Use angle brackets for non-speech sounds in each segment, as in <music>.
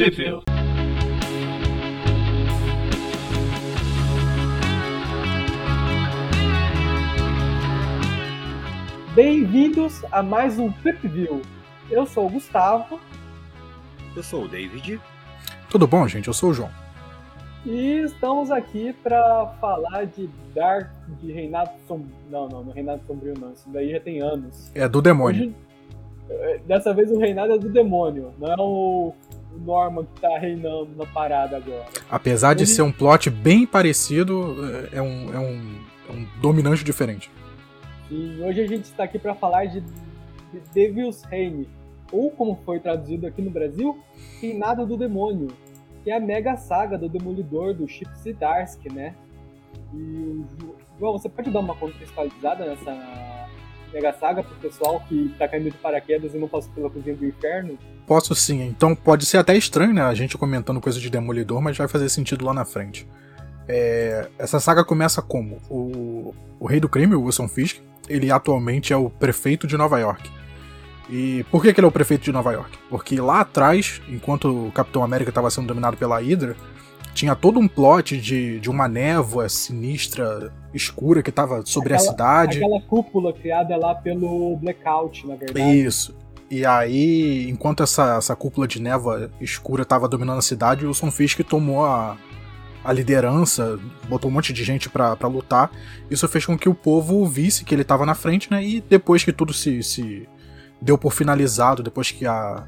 Sheffield. Bem-vindos a mais um Flip View. Eu sou o Gustavo. Eu sou o David. Tudo bom, gente? Eu sou o João. E estamos aqui para falar de Dark, de Reinado Sombrio. Não, não, não é Reinado Sombrio não. Isso daí já tem anos. É do demônio. Hoje, é, dessa vez o reinado é do demônio, não é o, o Norman que tá reinando na parada agora. Apesar de ser um plot bem parecido, é, é um, é um, é um dominante diferente. E hoje a gente está aqui para falar de, de Devil's Reign, ou como foi traduzido aqui no Brasil, Reinado do Demônio que é a mega saga do Demolidor, do Chip Zdarsky, né? E, João, você pode dar uma contextualizada nessa mega saga pro pessoal que tá caindo de paraquedas e não passou pela cozinha do inferno? Posso sim. Então pode ser até estranho, né? A gente comentando coisa de Demolidor, mas vai fazer sentido lá na frente. É... essa saga começa como? O... o rei do crime, o Wilson Fisk, ele atualmente é o prefeito de Nova York. E por que, que ele é o prefeito de Nova York? Porque lá atrás, enquanto o Capitão América estava sendo dominado pela Hydra, tinha todo um plot de, de uma névoa sinistra, escura, que estava sobre aquela, a cidade. Aquela cúpula criada lá pelo Blackout, na verdade. Isso. E aí, enquanto essa, essa cúpula de névoa escura estava dominando a cidade, o Wilson Fisk tomou a, a liderança, botou um monte de gente para lutar. Isso fez com que o povo visse que ele estava na frente, né? E depois que tudo se, se deu por finalizado depois que a,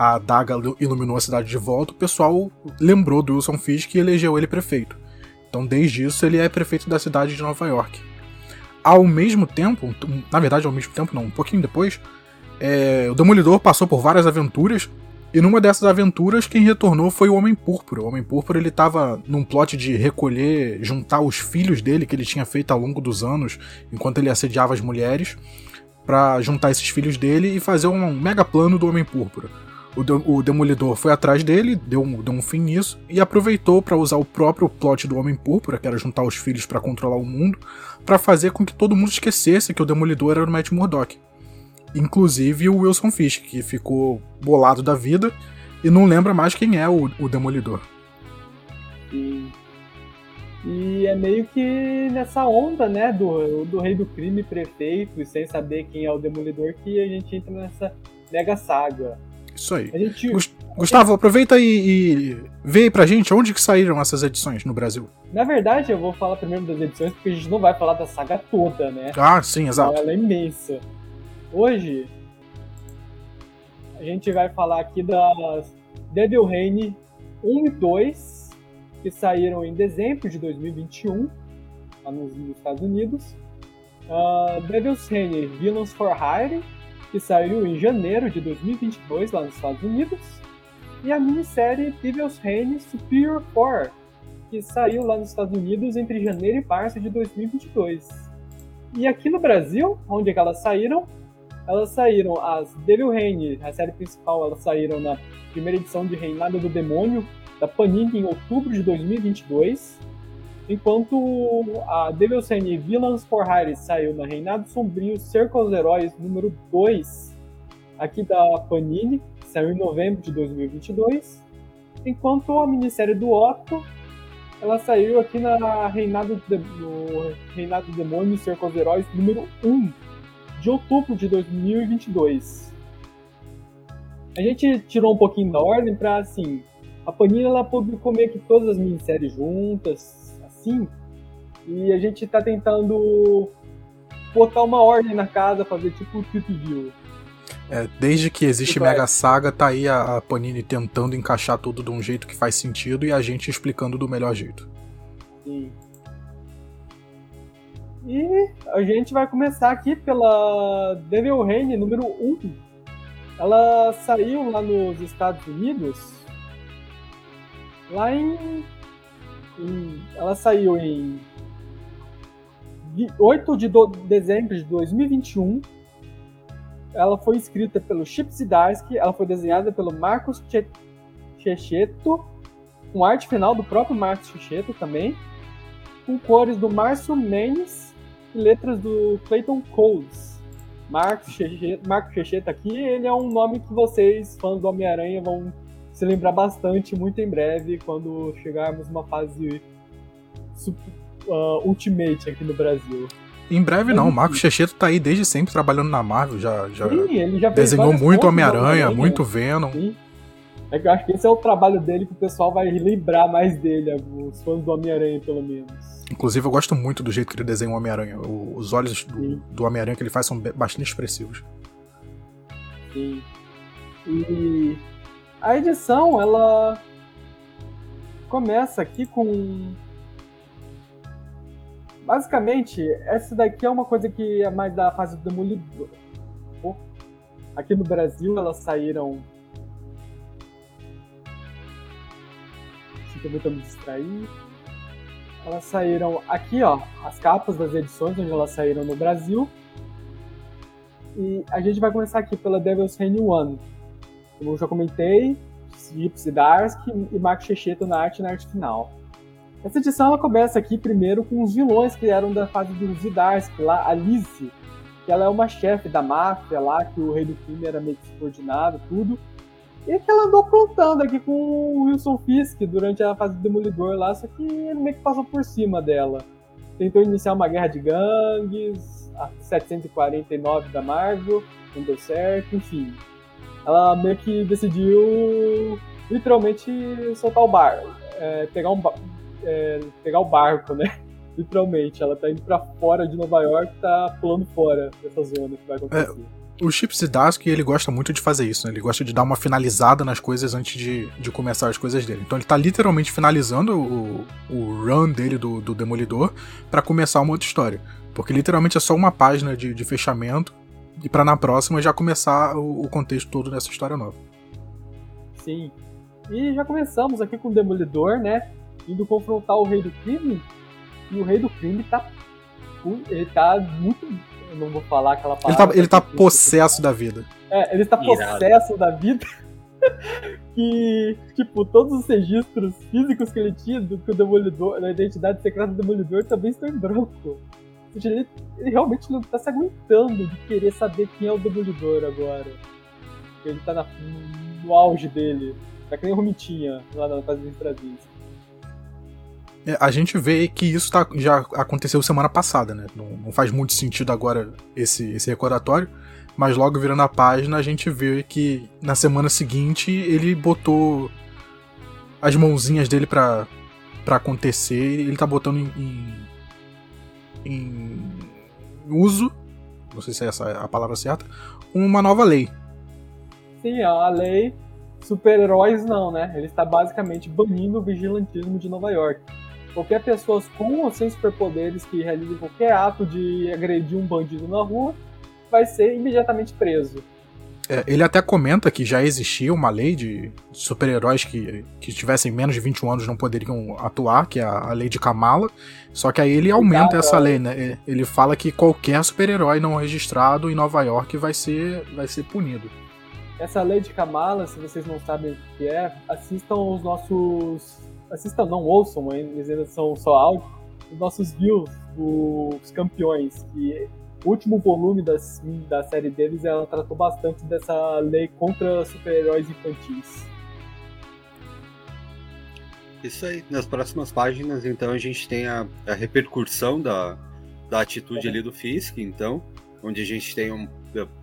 a adaga iluminou a cidade de volta, o pessoal lembrou do Wilson Fisk e elegeu ele prefeito. Então, desde isso, ele é prefeito da cidade de Nova York. Ao mesmo tempo, na verdade, ao mesmo tempo, não, um pouquinho depois, é, o Demolidor passou por várias aventuras, e numa dessas aventuras, quem retornou foi o Homem Púrpura. O Homem Púrpura ele estava num plot de recolher, juntar os filhos dele que ele tinha feito ao longo dos anos, enquanto ele assediava as mulheres para juntar esses filhos dele e fazer um mega plano do Homem Púrpura. O, o Demolidor foi atrás dele, deu um, deu um fim nisso e aproveitou para usar o próprio plot do Homem Púrpura, que era juntar os filhos para controlar o mundo, para fazer com que todo mundo esquecesse que o Demolidor era o Matt Murdock. Inclusive o Wilson Fisk, que ficou bolado da vida e não lembra mais quem é o, o Demolidor. Sim. E é meio que nessa onda, né, do, do rei do crime prefeito, e sem saber quem é o demolidor, que a gente entra nessa mega saga. Isso aí. Gente... Gustavo, aproveita e, e vê aí pra gente onde que saíram essas edições no Brasil. Na verdade, eu vou falar primeiro das edições, porque a gente não vai falar da saga toda, né? Ah, sim, exato. Ela é imensa. Hoje, a gente vai falar aqui das Devil Reign 1 e 2, que saíram em dezembro de 2021, lá nos, nos Estados Unidos. Uh, Devil's Reign Villains for Hire, que saiu em janeiro de 2022 lá nos Estados Unidos. E a minissérie Devil's Reign Superior 4, que saiu lá nos Estados Unidos entre janeiro e março de 2022. E aqui no Brasil, onde é que elas saíram? Elas saíram, as Devil Reign, a série principal, elas saíram na primeira edição de Reinado do Demônio, da Panini em outubro de 2022, enquanto a Devil's Reign Villains for Hire saiu na Reinado Sombrio Cerco aos Heróis número 2, aqui da Panini, saiu em novembro de 2022, enquanto a minissérie do Otto ela saiu aqui na Reinado, de, no Reinado Demônio Cerco aos Heróis número 1, de outubro de 2022. A gente tirou um pouquinho da ordem para assim, a Panini ela publicou meio que todas as minisséries juntas, assim, e a gente tá tentando botar uma ordem na casa, fazer tipo o Trip View. É, desde que existe tipo, Mega é. Saga, tá aí a, a Panini tentando encaixar tudo de um jeito que faz sentido e a gente explicando do melhor jeito. Sim. E a gente vai começar aqui pela Devil Reign número 1. Ela saiu lá nos Estados Unidos lá em, em ela saiu em 8 de dezembro de 2021. Ela foi escrita pelo Chip Zdarsky, ela foi desenhada pelo Marcos Checheto, com arte final do próprio Marcos Checheto também, com cores do Márcio Mendes e letras do Clayton Coles. Checheto, Marcos Checheto aqui, ele é um nome que vocês, fãs do Homem-Aranha, vão se lembrar bastante muito em breve quando chegarmos numa fase uh, Ultimate aqui no Brasil. Em breve não, o Marco Checheto tá aí desde sempre trabalhando na Marvel, já, já, Sim, ele já desenhou muito Homem-Aranha, muito Venom. Sim. É que eu acho que esse é o trabalho dele que o pessoal vai lembrar mais dele, os fãs do Homem-Aranha, pelo menos. Inclusive, eu gosto muito do jeito que ele desenha o Homem-Aranha. Os olhos do, do Homem-Aranha que ele faz são bastante expressivos. Sim. E a edição, ela começa aqui com Basicamente, essa daqui é uma coisa que é mais da fase do Demolidor. Aqui no Brasil elas saíram. Estou tentando me distrair. Elas saíram aqui, ó, as capas das edições onde elas saíram no Brasil. E a gente vai começar aqui pela Devil's Reign 1. Como eu já comentei, Gypsy Darsk e Marco Checheto na arte e na arte final. Essa edição ela começa aqui primeiro com os vilões que eram da fase do Zidarsky, lá, a Lizzie, que ela é uma chefe da máfia lá, que o rei do crime era meio subordinado, tudo. E que ela andou aprontando aqui com o Wilson Fisk durante a fase do Demolidor lá, só que ele meio que passou por cima dela. Tentou iniciar uma guerra de gangues, a 749 da Marvel, não deu certo, enfim. Ela meio que decidiu literalmente soltar o bar, é, pegar um, é, pegar o barco, né? <laughs> Literalmente, ela tá indo para fora de Nova York, tá pulando fora dessa zona que vai acontecer. É. O Chips Dask, ele gosta muito de fazer isso, né? Ele gosta de dar uma finalizada nas coisas antes de, de começar as coisas dele. Então ele tá literalmente finalizando o, o run dele do, do Demolidor para começar uma outra história. Porque literalmente é só uma página de, de fechamento e para na próxima já começar o, o, contexto todo dessa história nova. Sim. E já começamos aqui com o Demolidor, né? indo confrontar o rei do crime, e o rei do crime tá. Ele tá muito. Eu não vou falar aquela palavra. Ele tá, ele tá possesso da vida. É, ele tá possesso da vida. que, <laughs> tipo, todos os registros físicos que ele tinha do que o Demolidor, da identidade secreta do Demolidor também estão em branco. Ele, ele realmente não tá se aguentando de querer saber quem é o Demolidor agora. Ele tá na, no auge dele. Tá que nem o Romitinha lá na fase de Brasil. É, a gente vê que isso tá, já aconteceu semana passada, né? Não, não, faz muito sentido agora esse, esse recordatório, mas logo virando a página a gente vê que na semana seguinte ele botou as mãozinhas dele para acontecer ele tá botando em, em, em, uso, não sei se é essa a palavra certa, uma nova lei. Sim, a lei super-heróis não, né? Ele está basicamente banindo o vigilantismo de Nova York qualquer pessoa com ou sem superpoderes que realize qualquer ato de agredir um bandido na rua vai ser imediatamente preso. É, ele até comenta que já existia uma lei de super-heróis que, que tivessem menos de 21 anos não poderiam atuar, que é a, lei de Kamala. Só que aí ele aumenta essa lei, né? Ele fala que qualquer super-herói não registrado em Nova York vai ser, vai ser punido. Essa lei de Kamala, se vocês não sabem o que é, assistam os nossos assistam, não ouçam, eles ainda são só áudio, os nossos views dos campeões, que o último volume das, da série deles, ela tratou bastante dessa lei contra super-heróis infantis. Isso aí, nas próximas páginas, então, a gente tem a, a repercussão da, da atitude ali do Fisk, então, onde a gente tem um,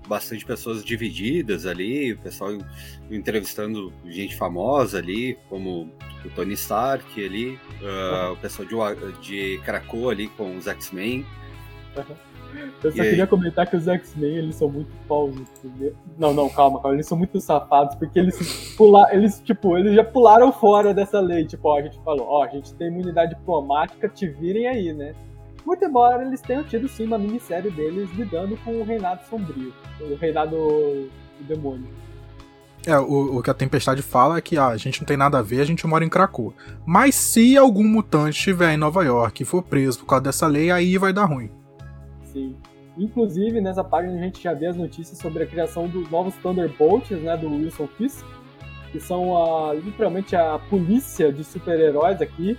bastante pessoas divididas ali, o pessoal entrevistando gente famosa ali, como o Tony Stark ali, uh, o pessoal de, de Krakow ali com os X-Men. Eu só queria comentar que os X-Men eles são muito pausos. Não, não, calma, calma. Eles são muito safados, porque eles pular, eles, tipo, eles já pularam fora dessa lei. Tipo, ó, a gente falou, ó, a gente tem imunidade diplomática, te virem aí, né? Muito embora eles tenham tido sim uma minissérie deles lidando com o reinado sombrio, o reinado do demônio. É, o, o, que a Tempestade fala é que ah, a gente não tem nada a ver, a gente mora em Krakow. Mas se algum mutante estiver em Nova York e for preso por causa dessa lei, aí vai dar ruim. Sim. Inclusive, nessa página a gente já vê as notícias sobre a criação dos novos Thunderbolts, né, do Wilson Fisk, que são a, literalmente a polícia de super-heróis aqui,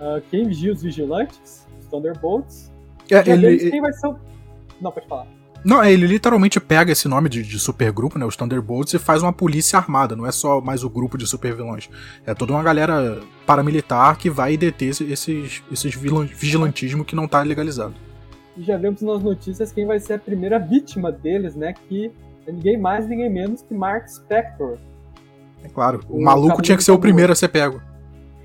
uh, quem vigia os vigilantes, os Thunderbolts. É, ele... quem vai ser o... Não, pode falar. Não, ele literalmente pega esse nome de, de supergrupo, né, os Thunderbolts, e faz uma polícia armada. Não é só mais o grupo de supervilões. É toda uma galera paramilitar que vai deter esses, esses vigilantismo que não tá legalizado. E já vemos nas notícias quem vai ser a primeira vítima deles, né? Que é ninguém mais, ninguém menos que Mark Spector. É claro, o, o maluco tinha que ser o primeiro a ser pego.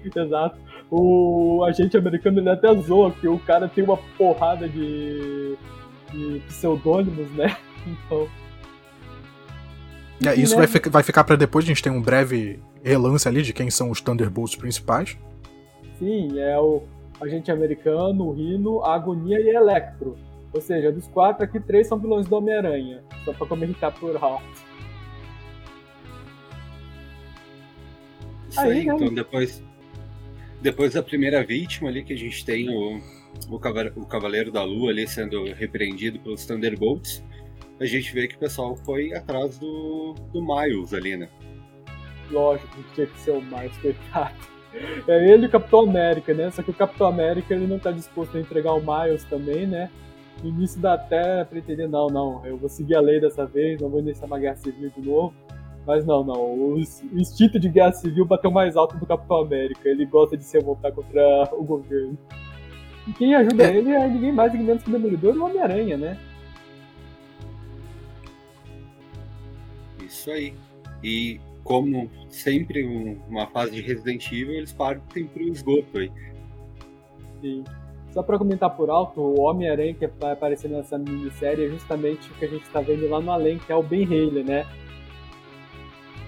Exato. O agente americano ele até zoa que o cara tem uma porrada de de pseudônimos, né? <laughs> Então. É, isso né? vai, vai ficar para depois, a gente tem um breve relance ali de quem são os Thunderbolts principais. Sim, é o agente americano, o Rino, a Agonia e Electro. Ou seja, dos quatro aqui, três são vilões do Homem-Aranha. Só pra comentar por alto. Isso aí, aí né? então depois, depois da primeira vítima ali que a gente tem o, o Cavaleiro da Lua ali sendo repreendido pelos Thunderbolts, a gente vê que o pessoal foi atrás do, do Miles ali, né? Lógico tinha que ser o Miles, coitado. <laughs> É ele e o Capitão América, né? Só que o Capitão América ele não tá disposto a entregar o Miles também, né? No início dá até pra entender, não, não, eu vou seguir a lei dessa vez, não vou iniciar uma guerra civil de novo. Mas não, não, o instinto de guerra civil bateu mais alto do Capitão América. Ele gosta de se revoltar contra <laughs> o governo. E quem ajuda é. ele é ninguém mais, ninguém menos que o Demolidor e o Homem-Aranha, né? Isso aí. E como sempre um, uma fase de Resident Evil, eles partem pro esgoto aí. Sim. Só pra comentar por alto, o Homem-Aranha que vai aparecer nessa minissérie é justamente o que a gente tá vendo lá no além, que é o Ben Haley, né?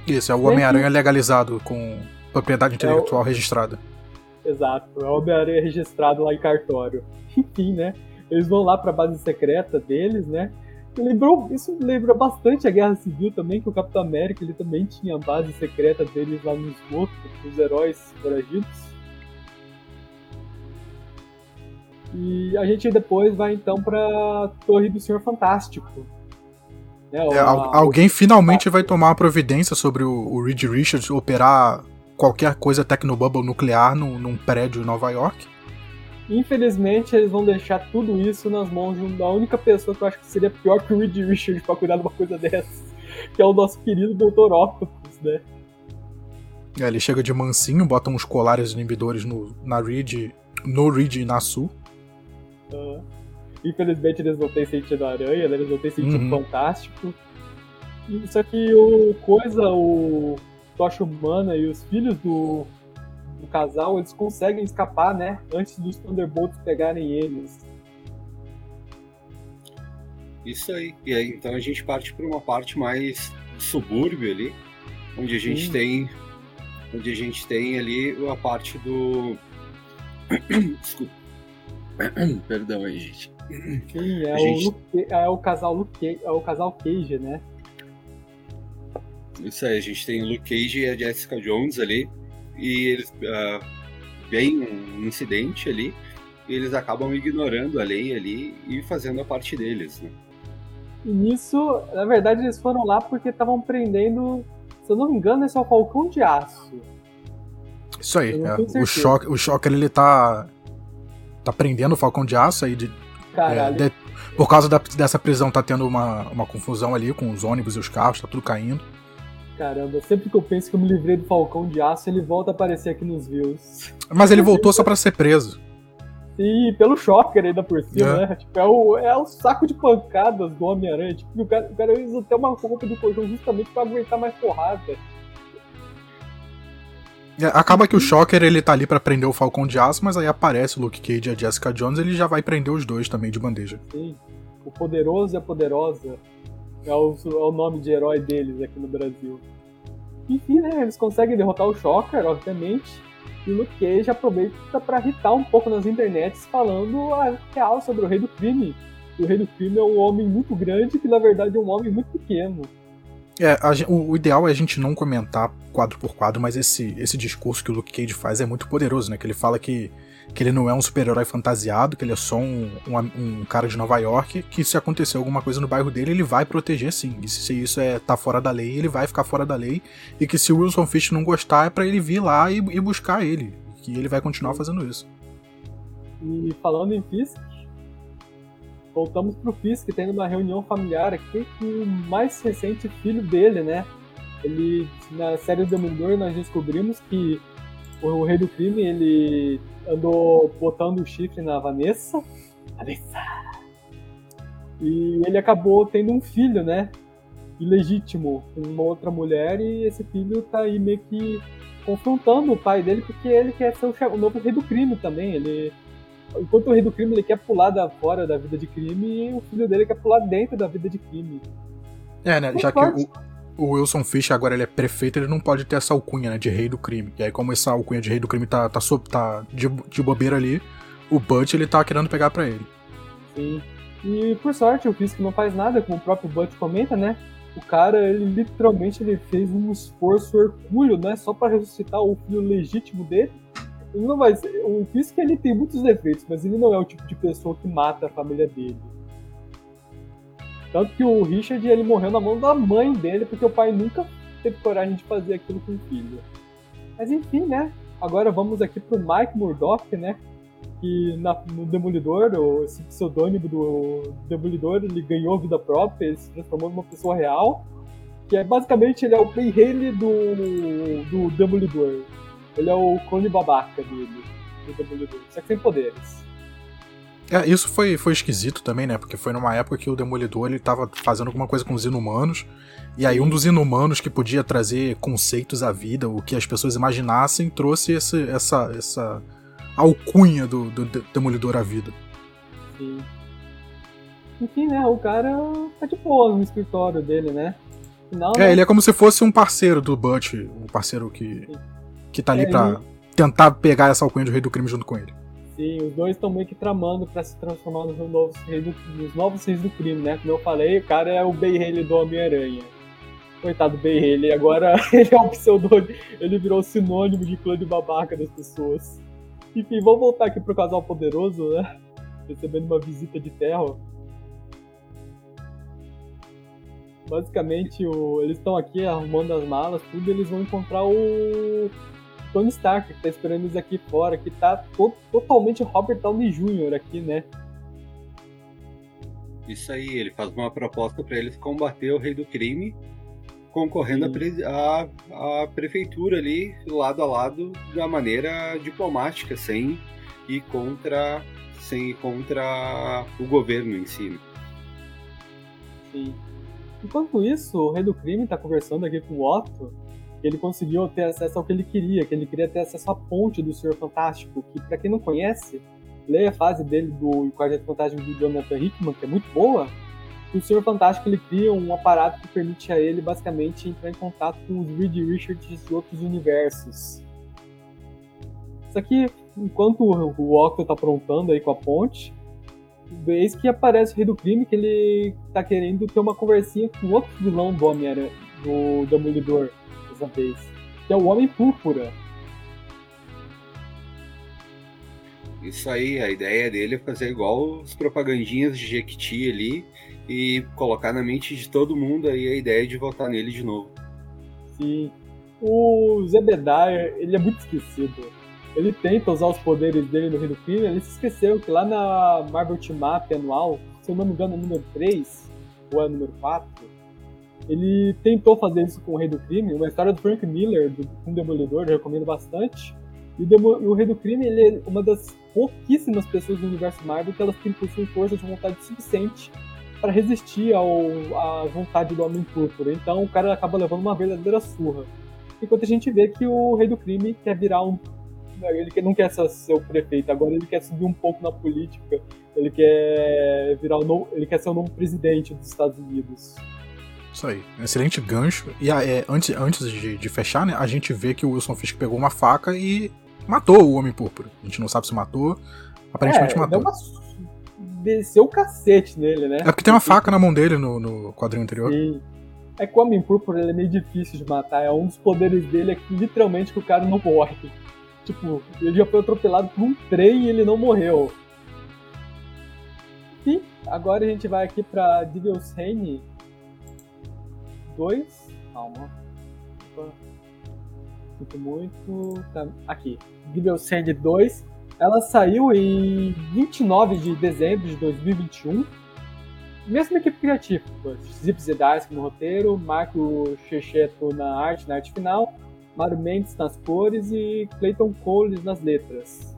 Isso, é o Homem-Aranha legalizado, com propriedade intelectual é o... registrada. Exato, é o Homem-Aranha registrado lá em cartório. <laughs> Enfim, né? Eles vão lá para a base secreta deles, né? Lembrou, isso lembra bastante a Guerra Civil também, que o Capitão América ele também tinha a base secreta deles lá no esgoto, os heróis foragidos. E a gente depois vai então pra Torre do Senhor Fantástico. Né? É, alguém finalmente vai tomar providência sobre o, o Reed Richards operar qualquer coisa Tecnobubble nuclear num, num prédio em Nova York. Infelizmente, eles vão deixar tudo isso nas mãos da única pessoa que eu acho que seria pior que o Reed Richards pra cuidar de uma coisa dessas, que é o nosso querido Dr. Octopus, né? É, ele chega de mansinho, bota uns colares inibidores no, na Reed, no Reed e na. Uh, infelizmente, eles não têm sentido aranha, né? eles não têm sentido uhum. fantástico. Só que o coisa, o Tocha Humana e os filhos do, do casal, eles conseguem escapar, né? Antes dos Thunderbolts pegarem eles. Isso aí. E aí, então a gente parte para uma parte mais subúrbio ali, onde a gente Sim. tem onde a gente tem ali a parte do <coughs> desculpa <coughs> perdão aí gente Sim, é, gente... o, Luke, é o casal Luke, é o casal Cage, né? Isso aí, a gente tem o Luke Cage e a Jessica Jones ali, e eles uh, veem um incidente ali, e eles acabam ignorando a lei ali e fazendo a parte deles, né? E nisso, na verdade, eles foram lá porque estavam prendendo, se eu não me engano, esse é o Falcão de Aço. Isso aí, é. o, Shocker, o Shocker ele tá, tá prendendo o Falcão de Aço aí de, é, de, por causa da, dessa prisão tá tendo uma, uma confusão ali com os ônibus e os carros, tá tudo caindo. Caramba, sempre que eu penso que eu me livrei do Falcão de Aço, ele volta a aparecer aqui nos views. Mas ele voltou só para ser preso. Sim, pelo Shocker ainda por cima, é. né? Tipo, é o, é o saco de pancadas do Homem-Aranha. Tipo, o cara, o cara usa até uma roupa do colchão justamente pra aguentar mais porrada. É, acaba que o Shocker ele tá ali para prender o Falcão de Aço, mas aí aparece o Luke Cage e a Jessica Jones, ele já vai prender os dois também de bandeja. Sim. O poderoso e a poderosa é o, é o nome de herói deles aqui no Brasil. Enfim, né, eles conseguem derrotar o Shocker, obviamente, e o Luke Cage aproveita para irritar um pouco nas internets falando a real sobre o Rei do Crime. o Rei do Crime é um homem muito grande que na verdade é um homem muito pequeno. É, a, o, o, ideal é a gente não comentar quadro por quadro, mas esse, esse discurso que o Luke Cage faz é muito poderoso, né? Que ele fala que que ele não é um super-herói fantasiado, que ele é só um, um, um, cara de Nova York, que se acontecer alguma coisa no bairro dele, ele vai proteger sim. E se isso é tá fora da lei, ele vai ficar fora da lei. E que se o Wilson Fisk não gostar, é para ele vir lá e, e, buscar ele. Que ele vai continuar fazendo isso. E falando em Fisk, voltamos pro Fisk tendo uma reunião familiar aqui com o mais recente filho dele, né? Ele, na série do Demolidor, nós descobrimos que o Rei do Crime, ele andou botando o chifre na Vanessa. Vanessa! E ele acabou tendo um filho, né? Ilegítimo, com uma outra mulher, e esse filho tá aí meio que confrontando o pai dele, porque ele quer ser o, o novo Rei do Crime também. Ele enquanto o rei do crime ele quer pular da, fora da vida de crime, o filho dele quer pular dentro da vida de crime. É, né? Já que o, o, Wilson Fish agora ele é prefeito, ele não pode ter essa alcunha, né? De rei do crime. E aí, como essa alcunha de rei do crime tá, tá, tá de, de bobeira ali, o Butch ele tá querendo pegar pra ele. Sim. E por sorte, o Fisk não faz nada, como o próprio Butch comenta, né? O cara, ele literalmente ele fez um esforço hercúleo, né? Só para ressuscitar o filho legítimo dele ele não vai ser, o Fisk ele tem muitos defeitos, mas ele não é o tipo de pessoa que mata a família dele. Tanto que o Richard ele morreu na mão da mãe dele, porque o pai nunca teve coragem de fazer aquilo com o filho. Mas enfim, né? Agora vamos aqui pro Mike Murdock, né? Que na, no Demolidor, esse pseudônimo do Demolidor, ele ganhou vida própria, ele se transformou numa pessoa real. Que é basicamente ele é o Haley do, do Demolidor. Ele é o clone babaca dele, do Demolidor, só que sem poderes. É, isso foi, foi esquisito também, né? Porque foi numa época que o Demolidor ele tava fazendo alguma coisa com os inumanos. E aí um dos inumanos que podia trazer conceitos à vida, o que as pessoas imaginassem, trouxe esse, essa, essa alcunha do, do Demolidor à vida. Sim. Enfim, né? O cara tá de boa no escritório dele, né? Final, é, né? ele é como se fosse um parceiro do Butch, um parceiro que. Sim que tá ali é, pra tentar pegar essa alcunha do Rei do Crime junto com ele. Os dois estão meio que tramando para se transformar nos novos, reis do, nos novos reis do crime, né? Como eu falei, o cara é o Haley do Homem-Aranha. Coitado do Haley, agora <laughs> ele é um pseudônimo, ele virou sinônimo de clã de babaca das pessoas. Enfim, vamos voltar aqui pro casal poderoso, né? Recebendo uma visita de ferro. Basicamente, o, eles estão aqui arrumando as malas, tudo, e eles vão encontrar o Tony Stark, que tá esperando eles aqui fora, que tá to totalmente Robert Downey Jr. aqui, né? Isso aí, ele faz uma proposta para eles combater o rei do crime, concorrendo à a, prefeitura ali, lado a lado, da maneira diplomática, sem ir contra, sem ir contra o governo em si. Sim. Enquanto isso, o rei do crime está conversando aqui com o Otto, que ele conseguiu ter acesso ao que ele queria, que ele queria ter acesso à ponte do Senhor Fantástico, que para quem não conhece, leia a fase dele do Quarteto Fantástico do Jonathan Hickman, que é muito boa, o Senhor Fantástico ele cria um aparato que permite a ele basicamente entrar em contato com os Reed Richards de outros universos. Isso aqui, enquanto o Octo está aprontando aí com a ponte, vez que aparece o Rei do Crime, que ele tá querendo ter uma conversinha com outro vilão do Homem-Aranha, do Demolidor, que é o Homem Púrpura. Isso aí, a ideia dele é fazer igual os propagandinhas de Jequiti ali e colocar na mente de todo mundo aí a ideia de votar nele de novo. Sim. O Zebediah, ele é muito esquecido ele tenta usar os poderes dele no Rei do Crime, ele se esqueceu que lá na Marvel Team Up anual, se eu não me engano é número 3, ou é número 4, ele tentou fazer isso com o Rei do Crime, uma história do Frank Miller, do, um Demolidor, eu recomendo bastante. E o, Demo, o, Rei do Crime ele é uma das pouquíssimas pessoas do universo Marvel que elas possuem força de vontade suficiente para resistir à vontade do Homem Púrpura. Então o cara acaba levando uma verdadeira surra. Enquanto a gente vê que o Rei do Crime quer virar um ele não quer ser o prefeito, agora ele quer subir um pouco na política. Ele quer virar o novo, ele quer ser o novo presidente dos Estados Unidos. Isso aí, excelente gancho. E é, antes, antes de, de, fechar, né, a gente vê que o Wilson Fisk pegou uma faca e matou o Homem Púrpura. A gente não sabe se matou, aparentemente é, matou. Uma... Desceu o cacete nele, né? É porque tem uma faca na mão dele no, no quadrinho anterior. Sim. É que o Homem Púrpura ele é meio difícil de matar. É um dos poderes dele é que literalmente que o cara não morre. Tipo, ele já foi atropelado por um trem e ele não morreu. E agora a gente vai aqui pra Devil's Reign 2. Calma. Sinto muito. Tá. Aqui. Devil's Reign 2. Ela saiu em 29 de dezembro de 2021. mesma equipe criativa. Zip Zedais no roteiro, Marco Checheto na arte, na arte final, Mário Mendes nas cores e Clayton Coles nas letras.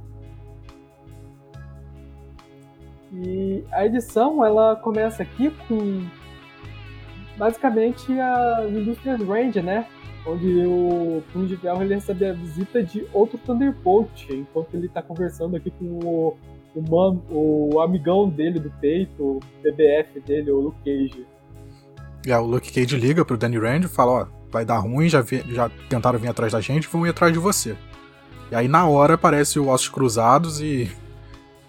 E a edição ela começa aqui com basicamente as indústrias Range, né? Onde o Punho de Ferro ele recebe a visita de outro Thunderbolt, enquanto ele está conversando aqui com o, o, man, o amigão dele do peito, o BBF dele, o Luke Cage. É, o Luke Cage liga pro Danny Rand e fala, ó, vai dar ruim, já, vi, já tentaram vir atrás da gente, vão ir atrás de você. E aí na hora aparece o Ossos Cruzados e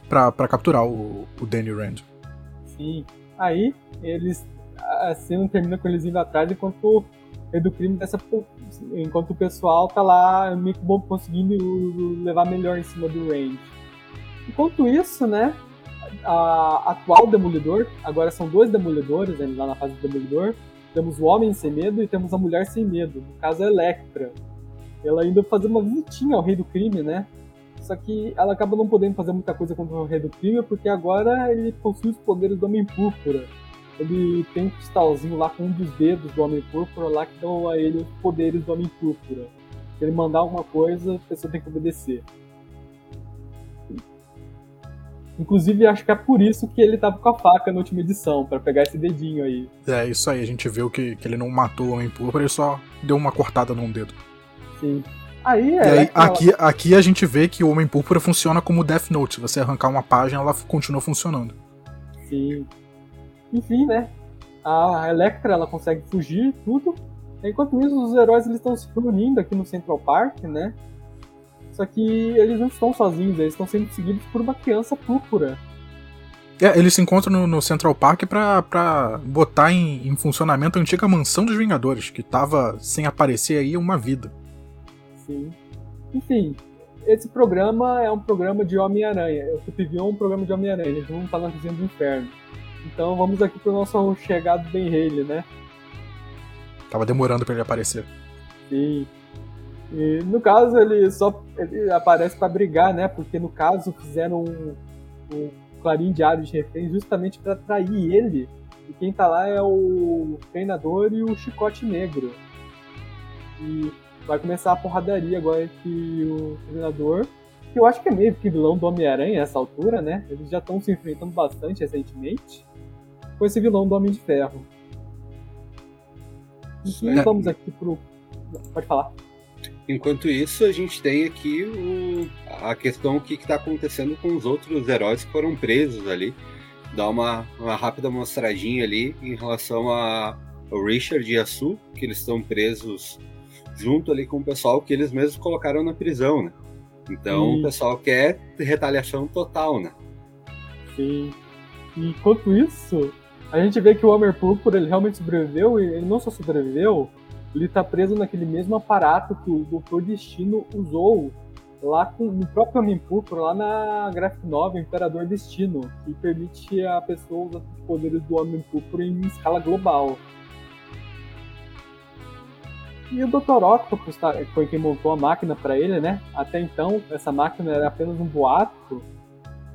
pra, pra capturar o, o Danny Rand. Sim. Aí eles. A cena termina com eles indo atrás enquanto o rei do crime dessa. Enquanto o pessoal tá lá meio que bom conseguindo levar melhor em cima do Rand. Enquanto isso, né? A atual Demolidor, agora são dois Demolidores né, lá na fase do Demolidor. Temos o Homem Sem Medo e temos a Mulher Sem Medo. No caso, a Electra. Ela ainda fazer uma visitinha ao Rei do Crime, né? Só que ela acaba não podendo fazer muita coisa contra o Rei do Crime, porque agora ele possui os poderes do Homem Púrpura. Ele tem um cristalzinho lá com um dos dedos do Homem Púrpura lá que dão a ele os poderes do Homem Púrpura. Se ele mandar alguma coisa, a pessoa tem que obedecer. Inclusive, acho que é por isso que ele tava com a faca na última edição, para pegar esse dedinho aí. É, isso aí, a gente viu que, que ele não matou o Homem Púrpura, ele só deu uma cortada num dedo. Sim. Aí, é, e aí, aqui, aqui a gente vê que o Homem Púrpura funciona como Death Note. Se você arrancar uma página, ela continua funcionando. Sim. Enfim, né? A Electra ela consegue fugir tudo. Enquanto isso, os heróis eles estão se reunindo aqui no Central Park, né? Só que eles não estão sozinhos, eles estão sendo seguidos por uma criança púrpura. É, eles se encontram no, no Central Park pra, pra botar em, em, funcionamento a antiga mansão dos Vingadores, que tava sem aparecer aí uma vida. Sim. Enfim, esse programa é um programa de Homem-Aranha. O Trip é um programa de Homem-Aranha, eles vão estar na vizinha do inferno. Então vamos aqui pro nosso chegado Ben Haley, né? Tava demorando para ele aparecer. Sim. E no caso ele só ele aparece para brigar, né? Porque no caso fizeram um, um clarim diário de refém justamente para atrair ele. E quem tá lá é o treinador e o chicote negro. E vai começar a porradaria agora entre o treinador, que eu acho que é meio que vilão do Homem-Aranha nessa altura, né? Eles já estão se enfrentando bastante recentemente. Com esse vilão do Homem de Ferro. Enfim, é. vamos aqui pro. Pode falar. Enquanto isso, a gente tem aqui o, a questão o que está acontecendo com os outros heróis que foram presos ali. Dá uma, uma rápida mostradinha ali em relação a, ao Richard e a Sue, que eles estão presos junto ali com o pessoal que eles mesmos colocaram na prisão, né? Então o pessoal quer retaliação total, né? Sim. Enquanto isso, a gente vê que o Homer Púrpura ele realmente sobreviveu e ele não só sobreviveu, ele tá preso naquele mesmo aparato que o Doutor Destino usou lá com, no próprio Homem Púrpura, lá na Graphic Novel Imperador Destino, que permite a pessoa usar os poderes do Homem Púrpura em escala global. E o Dr. Octopus tá, foi quem montou a máquina para ele, né? Até então, essa máquina era apenas um boato.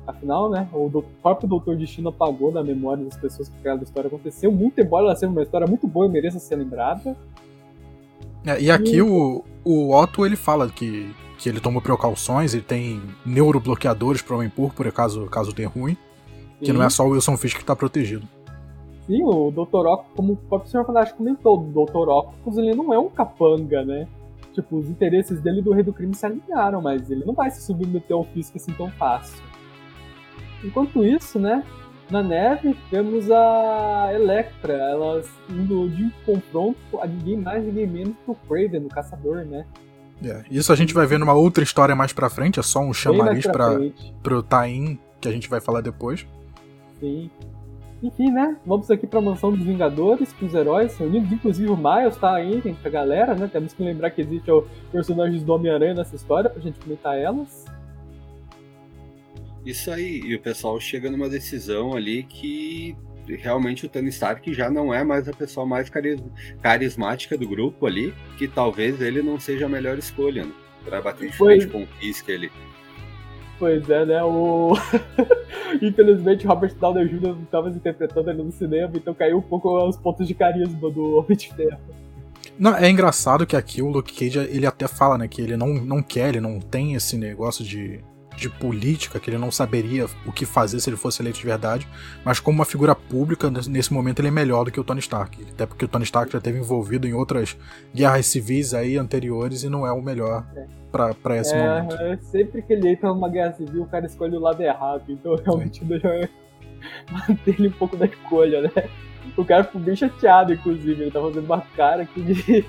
Afinal, né? O do, próprio Doutor Destino apagou da memória das pessoas que aquela história aconteceu. Muito embora ela seja uma história muito boa e mereça ser lembrada. É, e aqui e... o, o Otto ele fala que, que ele tomou precauções, ele tem neurobloqueadores para o Homem Púrpura caso, caso dê ruim. Que não é só o Wilson Fisk que está protegido. Sim, o Dr. Octopus, como o próprio Senhor Fantástico comentou, o Dr. Octopus ele não é um capanga, né? Tipo, os interesses dele do Rei do Crime se alinharam, mas ele não vai se submeter ao Fisk assim tão fácil. Enquanto isso, né, na neve temos a Electra, elas indo de confronto a ninguém mais, ninguém menos que o Craven, o caçador, né? É, isso a gente vai ver numa outra história mais pra frente, é só um chamariz pra, pra, pro Tain, que a gente vai falar depois. Sim. Enfim, né? Vamos aqui pra mansão dos Vingadores, com os heróis reunidos. Inclusive o Miles tá aí entre a galera, né? Temos que lembrar que existe o personagens do Homem-Aranha nessa história pra gente comentar elas. Isso aí, e o pessoal chega numa decisão ali que realmente o Tony Stark já não é mais a pessoa mais carismática do grupo ali, que talvez ele não seja a melhor escolha, né? Pra bater de frente com o Fisk ali. Pois é, né? O... <laughs> Infelizmente, Robert Downey Jr. não estava interpretando ele no cinema, então caiu um pouco os pontos de carisma do Homem de Ferro. Não, é engraçado que aqui o Luke Cage, ele até fala, né, que ele não, não quer, ele não tem esse negócio de, de política, que ele não saberia o que fazer se ele fosse eleito de verdade, mas como uma figura pública, nesse momento ele é melhor do que o Tony Stark. Até porque o Tony Stark já esteve envolvido em outras guerras civis aí anteriores e não é o melhor para esse é, momento. É, sempre que ele entra numa guerra civil, o cara escolhe o lado errado, então realmente melhor é manter ele um pouco da escolha, né? O cara ficou bem chateado, inclusive. Ele tá fazendo uma cara aqui de.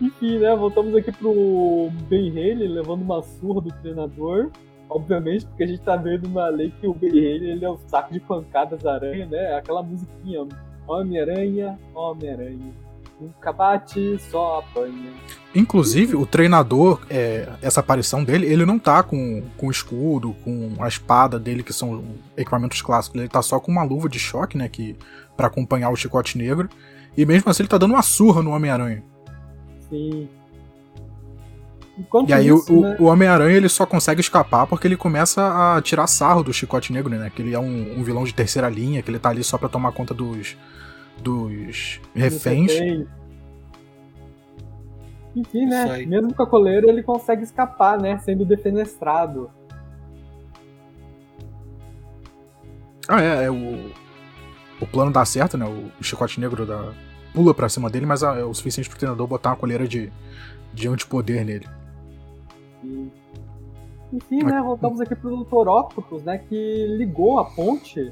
Enfim, né? Voltamos aqui pro Ben Haley levando uma surra do treinador. Obviamente, porque a gente tá vendo uma lei que o Ben Haley ele é um saco de pancadas aranha, né? Aquela musiquinha. Homem-Aranha, Homem-Aranha. Nunca bate, só apanha. Inclusive, o treinador, é, essa aparição dele, ele não tá com, com o escudo, com a espada dele, que são equipamentos clássicos. Ele tá só com uma luva de choque, né? Que para acompanhar o Chicote Negro. E mesmo assim ele tá dando uma surra no Homem-Aranha. Sim. Enquanto e aí isso, o, né? o Homem-Aranha ele só consegue escapar porque ele começa a tirar sarro do Chicote Negro, né? Que ele é um, um vilão de terceira linha, que ele tá ali só para tomar conta dos, dos reféns. Enfim, né? Mesmo com a coleira ele consegue escapar, né? Sendo defenestrado. Ah, é, é o, o plano dá certo, né? O chicote negro da, pula pra cima dele, mas é o suficiente pro treinador botar uma colheira de, de antipoder nele. Enfim, né? Voltamos aqui pro Dr. Octopus, né? Que ligou a ponte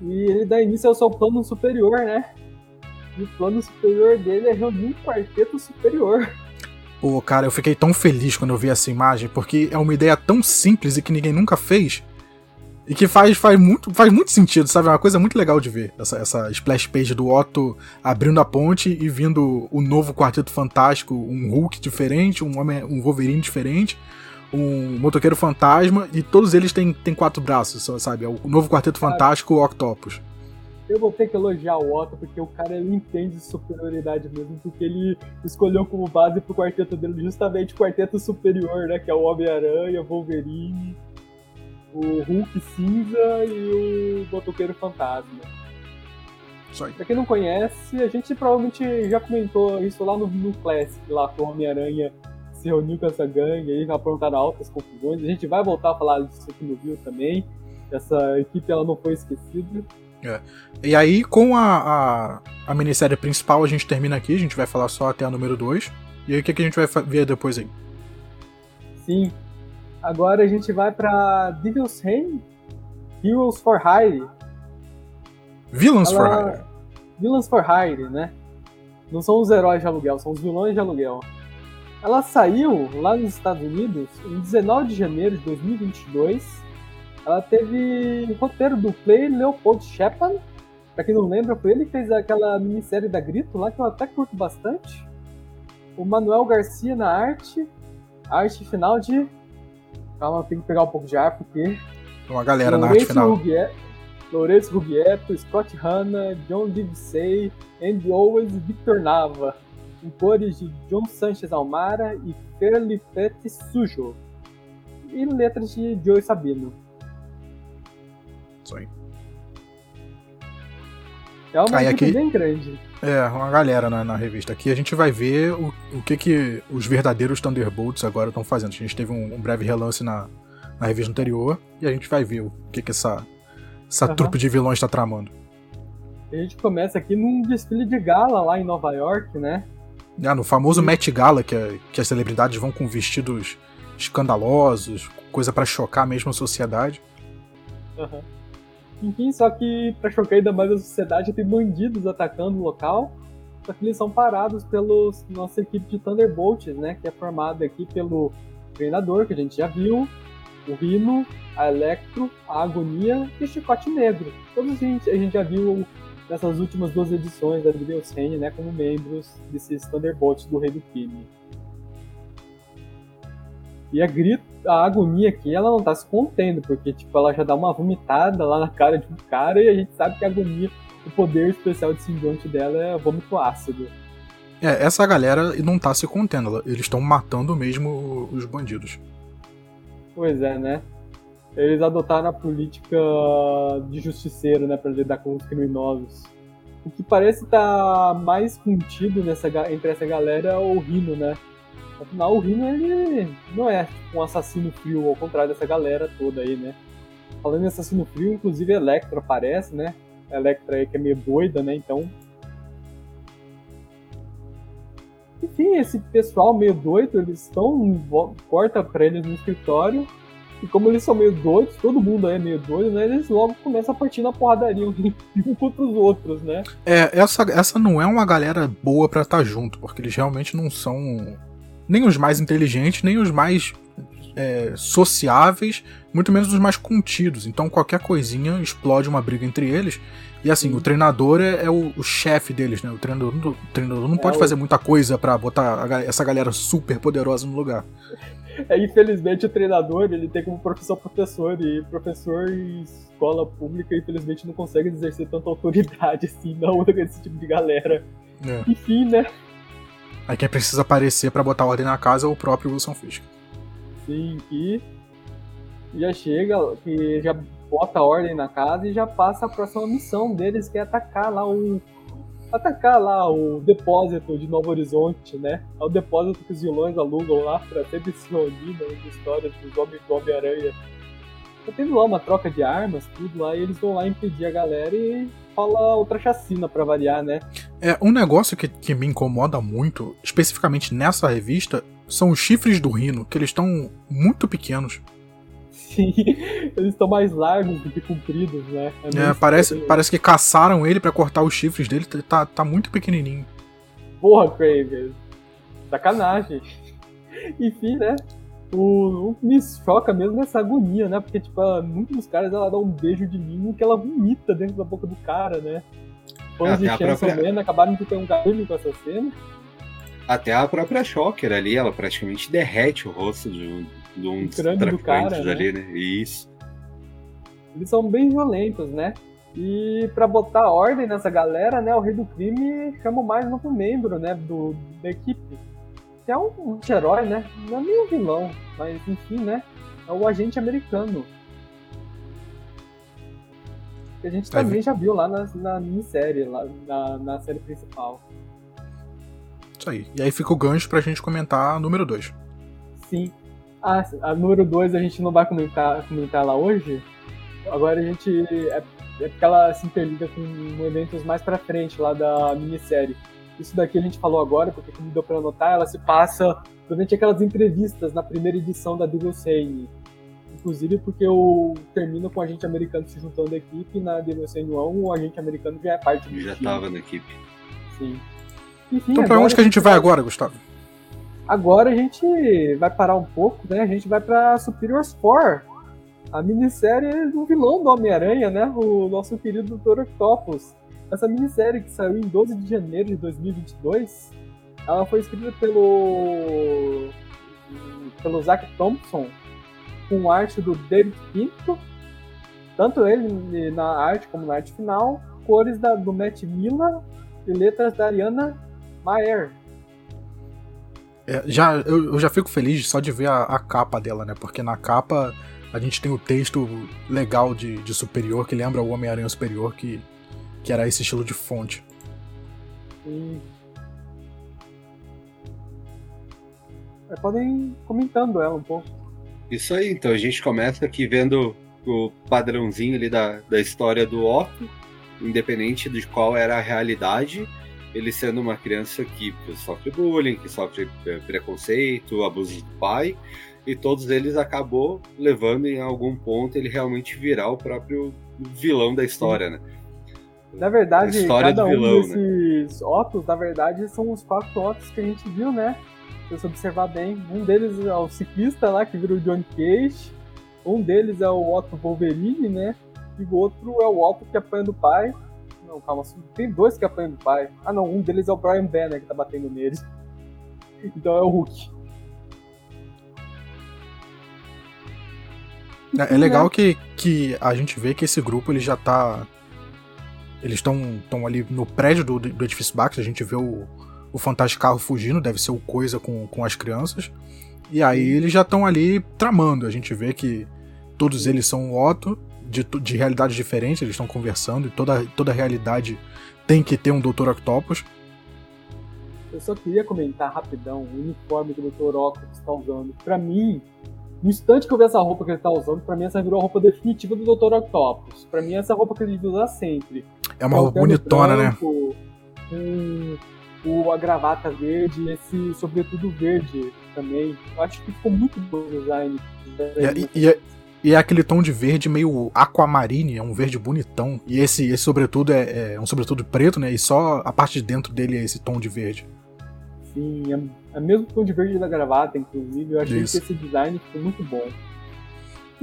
e ele dá início ao seu plano superior, né? E o plano superior dele é reunir um quarteto superior. Pô, cara, eu fiquei tão feliz quando eu vi essa imagem, porque é uma ideia tão simples e que ninguém nunca fez. E que faz, faz, muito, faz muito sentido, sabe? É uma coisa muito legal de ver. Essa, essa splash page do Otto abrindo a ponte e vindo o novo Quarteto Fantástico, um Hulk diferente, um, homem, um Wolverine diferente, um motoqueiro fantasma, e todos eles têm, têm quatro braços, sabe? É o novo Quarteto Fantástico, o Octopus. Eu vou ter que elogiar o Otto, porque o cara ele entende superioridade mesmo, porque ele escolheu como base pro quarteto dele justamente o quarteto superior, né? Que é o Homem-Aranha, Wolverine o Hulk cinza e o Motoqueiro Fantasma. Isso aí. Pra quem não conhece, a gente provavelmente já comentou isso lá no, no Classic, lá com o Homem-Aranha se reuniu com essa gangue aí, aprontaram altas confusões. A gente vai voltar a falar disso aqui no Rio também. Essa equipe ela não foi esquecida. É. E aí, com a, a, a minissérie principal, a gente termina aqui, a gente vai falar só até a número 2. E aí, o que, que a gente vai ver depois aí? Sim, Agora a gente vai pra Devil's Reign, Heroes for Hire. Villains Ela... for Hire. Villains for Hire, né? Não são os heróis de aluguel, são os vilões de aluguel. Ela saiu lá nos Estados Unidos em 19 de janeiro de 2022. Ela teve roteiro do Play Leopold Shepard. Pra quem não lembra, foi ele que fez aquela minissérie da Grito lá, que eu até curto bastante. O Manuel Garcia na arte. arte final de Calma, tem que pegar um pouco de ar, porque. Uma galera na arte final. Lourenço Rubieto, Scott Hanna, John Livesey, Andy Owens e Victor Nava. Em cores de John Sanchez Almara e Ferlifete Sujo. E letras de Joey Sabino. Isso aí. É uma aí, aqui, bem grande. É, uma galera na, na, revista. Aqui a gente vai ver o, o que, que os verdadeiros Thunderbolts agora estão fazendo. A gente teve um, um, breve relance na, na revista anterior e a gente vai ver o que, que essa, essa uhum. trupe de vilões está tramando. A gente começa aqui num desfile de gala lá em Nova York, né? É, no famoso e... Met Gala, que, é, que as celebridades vão com vestidos escandalosos, coisa para chocar mesmo a sociedade. Uhum. Enfim, só que para chocar ainda mais a sociedade, tem bandidos atacando o local. Só que eles são parados pela nossa equipe de Thunderbolts, né? Que é formada aqui pelo treinador, que a gente já viu, o Rino, a Electro, a Agonia e o Chicote Negro. Todos a gente, a gente já viu nessas últimas duas edições da Deus né? Como membros desses Thunderbolts do Rei do Crime. E a grito, a agonia aqui, ela não tá se contendo, porque tipo, ela já dá uma vomitada lá na cara de um cara e a gente sabe que a agonia, o poder especial de simbionte dela é vômito ácido. É, essa galera não tá se contendo, eles estão matando mesmo os bandidos. Pois é, né? Eles adotaram a política de justiceiro, né, para lidar com os criminosos. O que parece estar tá mais contido nessa, entre essa galera é o Rino, né? Afinal, o Rino ele não é um assassino frio, ao contrário dessa galera toda aí, né? Falando em assassino frio, inclusive Electra aparece, né? A Electra aí que é meio doida, né? Então. Enfim, esse pessoal meio doido, eles estão. corta pra eles no escritório. E como eles são meio doidos, todo mundo é meio doido, né? Eles logo começam a partir na porradaria um <laughs> contra os outros, né? É, essa, essa não é uma galera boa para estar tá junto, porque eles realmente não são nem os mais inteligentes, nem os mais é, sociáveis, muito menos os mais contidos. Então qualquer coisinha explode uma briga entre eles. E assim, Sim. o treinador é, é o, o chefe deles, né? O treinador, o treinador não é pode o... fazer muita coisa para botar a, essa galera super poderosa no lugar. É, infelizmente o treinador ele tem como profissão professor e professor em escola pública infelizmente não consegue exercer tanta autoridade assim não <laughs> esse tipo de galera. É. Enfim, né? Aí quem precisa aparecer para botar ordem na casa é o próprio Wilson Fisk. Sim, e já chega, que já bota ordem na casa e já passa a próxima missão deles, que é atacar lá o. Atacar lá o depósito de Novo Horizonte, né? É o depósito que os vilões alugam lá pra sempre se reunir nas histórias dos Homens do Homem-Aranha. Tá tendo lá uma troca de armas, tudo lá, e eles vão lá impedir a galera e fala outra chacina para variar, né? É, um negócio que, que me incomoda muito, especificamente nessa revista, são os chifres do rino, que eles estão muito pequenos. Sim, <laughs> eles estão mais largos do que compridos, né? É, é parece, parece que caçaram ele para cortar os chifres dele, tá, tá muito pequenininho. Porra, Craven. Sacanagem. <laughs> Enfim, né? O, o que me choca mesmo é essa agonia, né? Porque, tipo, muitos dos caras ela dá um beijo de mim que ela vomita dentro da boca do cara, né? Fãs de Chainsaw própria... Man acabaram de ter um gatilho com essa cena. Até a própria Shocker ali, ela praticamente derrete o rosto de um, de um dos do cara, ali, né? né? Isso. Eles são bem violentos, né? E para botar ordem nessa galera, né, o Rei do Crime chama mais um novo membro, né, do, da equipe é um anti-herói, né? Não é nem um vilão, mas enfim, né? É o agente americano. Que a gente também já viu lá na, na minissérie, lá na, na série principal. Isso aí. E aí fica o gancho pra gente comentar a número 2. Sim. Ah, a número 2 a gente não vai comentar, comentar lá hoje. Agora a gente. É, é porque ela se interliga com eventos mais pra frente lá da minissérie. Isso daqui a gente falou agora, porque como deu para notar, ela se passa durante aquelas entrevistas na primeira edição da Devil Sane. Inclusive porque o termina com o agente americano se juntando à equipe, na Devil Sane 1 o agente americano já é parte do Já estava na equipe. Sim. Enfim, então pra onde que a gente vai agora, Gustavo? Agora a gente vai parar um pouco, né? A gente vai pra Superior 4, a minissérie do vilão do Homem-Aranha, né? O nosso querido Dr. Octopus. Essa minissérie que saiu em 12 de janeiro de 2022, ela foi escrita pelo pelo Zack Thompson, com arte do David Pinto, tanto ele na arte como na arte final, cores da, do Matt Miller e letras da Ariana Maher. É, já, eu, eu, já fico feliz só de ver a, a, capa dela, né? Porque na capa a gente tem o texto legal de, de Superior, que lembra o Homem-Aranha Superior, que que era esse estilo de fonte. E... É, podem comentando ela um pouco. Isso aí, então a gente começa aqui vendo o padrãozinho ali da, da história do Otto, independente de qual era a realidade, ele sendo uma criança que sofre bullying, que sofre é, preconceito, abuso do pai, e todos eles acabou levando em algum ponto ele realmente virar o próprio vilão da história, Sim. né? Na verdade, cada um vilão, né? desses né? Otos, na verdade, são os quatro Otos que a gente viu, né? Se você observar bem. Um deles é o ciclista lá, que virou John Cage. Um deles é o Otto Wolverine, né? E o outro é o Otto que apanha do pai. Não, calma, tem dois que apanham do pai. Ah, não, um deles é o Brian Banner que tá batendo nele. <laughs> Então é o Hulk. É, é legal que, que a gente vê que esse grupo ele já tá eles estão ali no prédio do, do edifício Bax, a gente vê o, o fantástico carro fugindo, deve ser o coisa com, com as crianças. E aí eles já estão ali tramando. A gente vê que todos eles são Otto, de, de realidades diferentes, eles estão conversando, e toda, toda realidade tem que ter um Dr. Octopus. Eu só queria comentar rapidão o uniforme que o Dr. Octopus está usando. Para mim, no instante que eu vi essa roupa que ele está usando, para mim essa virou a roupa definitiva do Dr. Octopus. Para mim, essa roupa que ele usa sempre. É uma roupa bonitona, né? branco, né? Com o, a gravata verde, esse sobretudo verde também. Eu acho que ficou muito bom o design. E, e, e, é aquele tom de verde meio aquamarine, é um verde bonitão. E esse, esse sobretudo é, é um sobretudo preto, né? E só a parte de dentro dele é esse tom de verde. Sim, é, é mesmo tom de verde da gravata, inclusive. Eu achei Isso. que esse design ficou muito bom.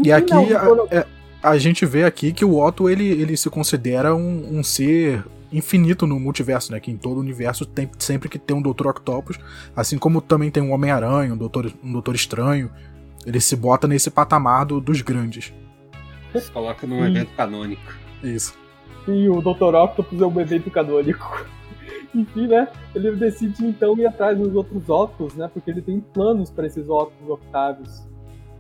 E, aqui não, é, a, gente vê aqui que o Otto ele, ele se considera um, um ser infinito no multiverso, né? Que em todo universo tem sempre que tem um Doutor Octopus, assim como também tem um Homem-Aranha, um Doutor, um Doutor Estranho. Ele se bota nesse patamar do, dos grandes. Se coloca num Sim. evento canônico. Isso. Sim, o Doutor Octopus é um evento canônico. <laughs> Enfim, né? Ele decide então ir atrás dos outros Octos, né? Porque ele tem planos para esses Octos octávios.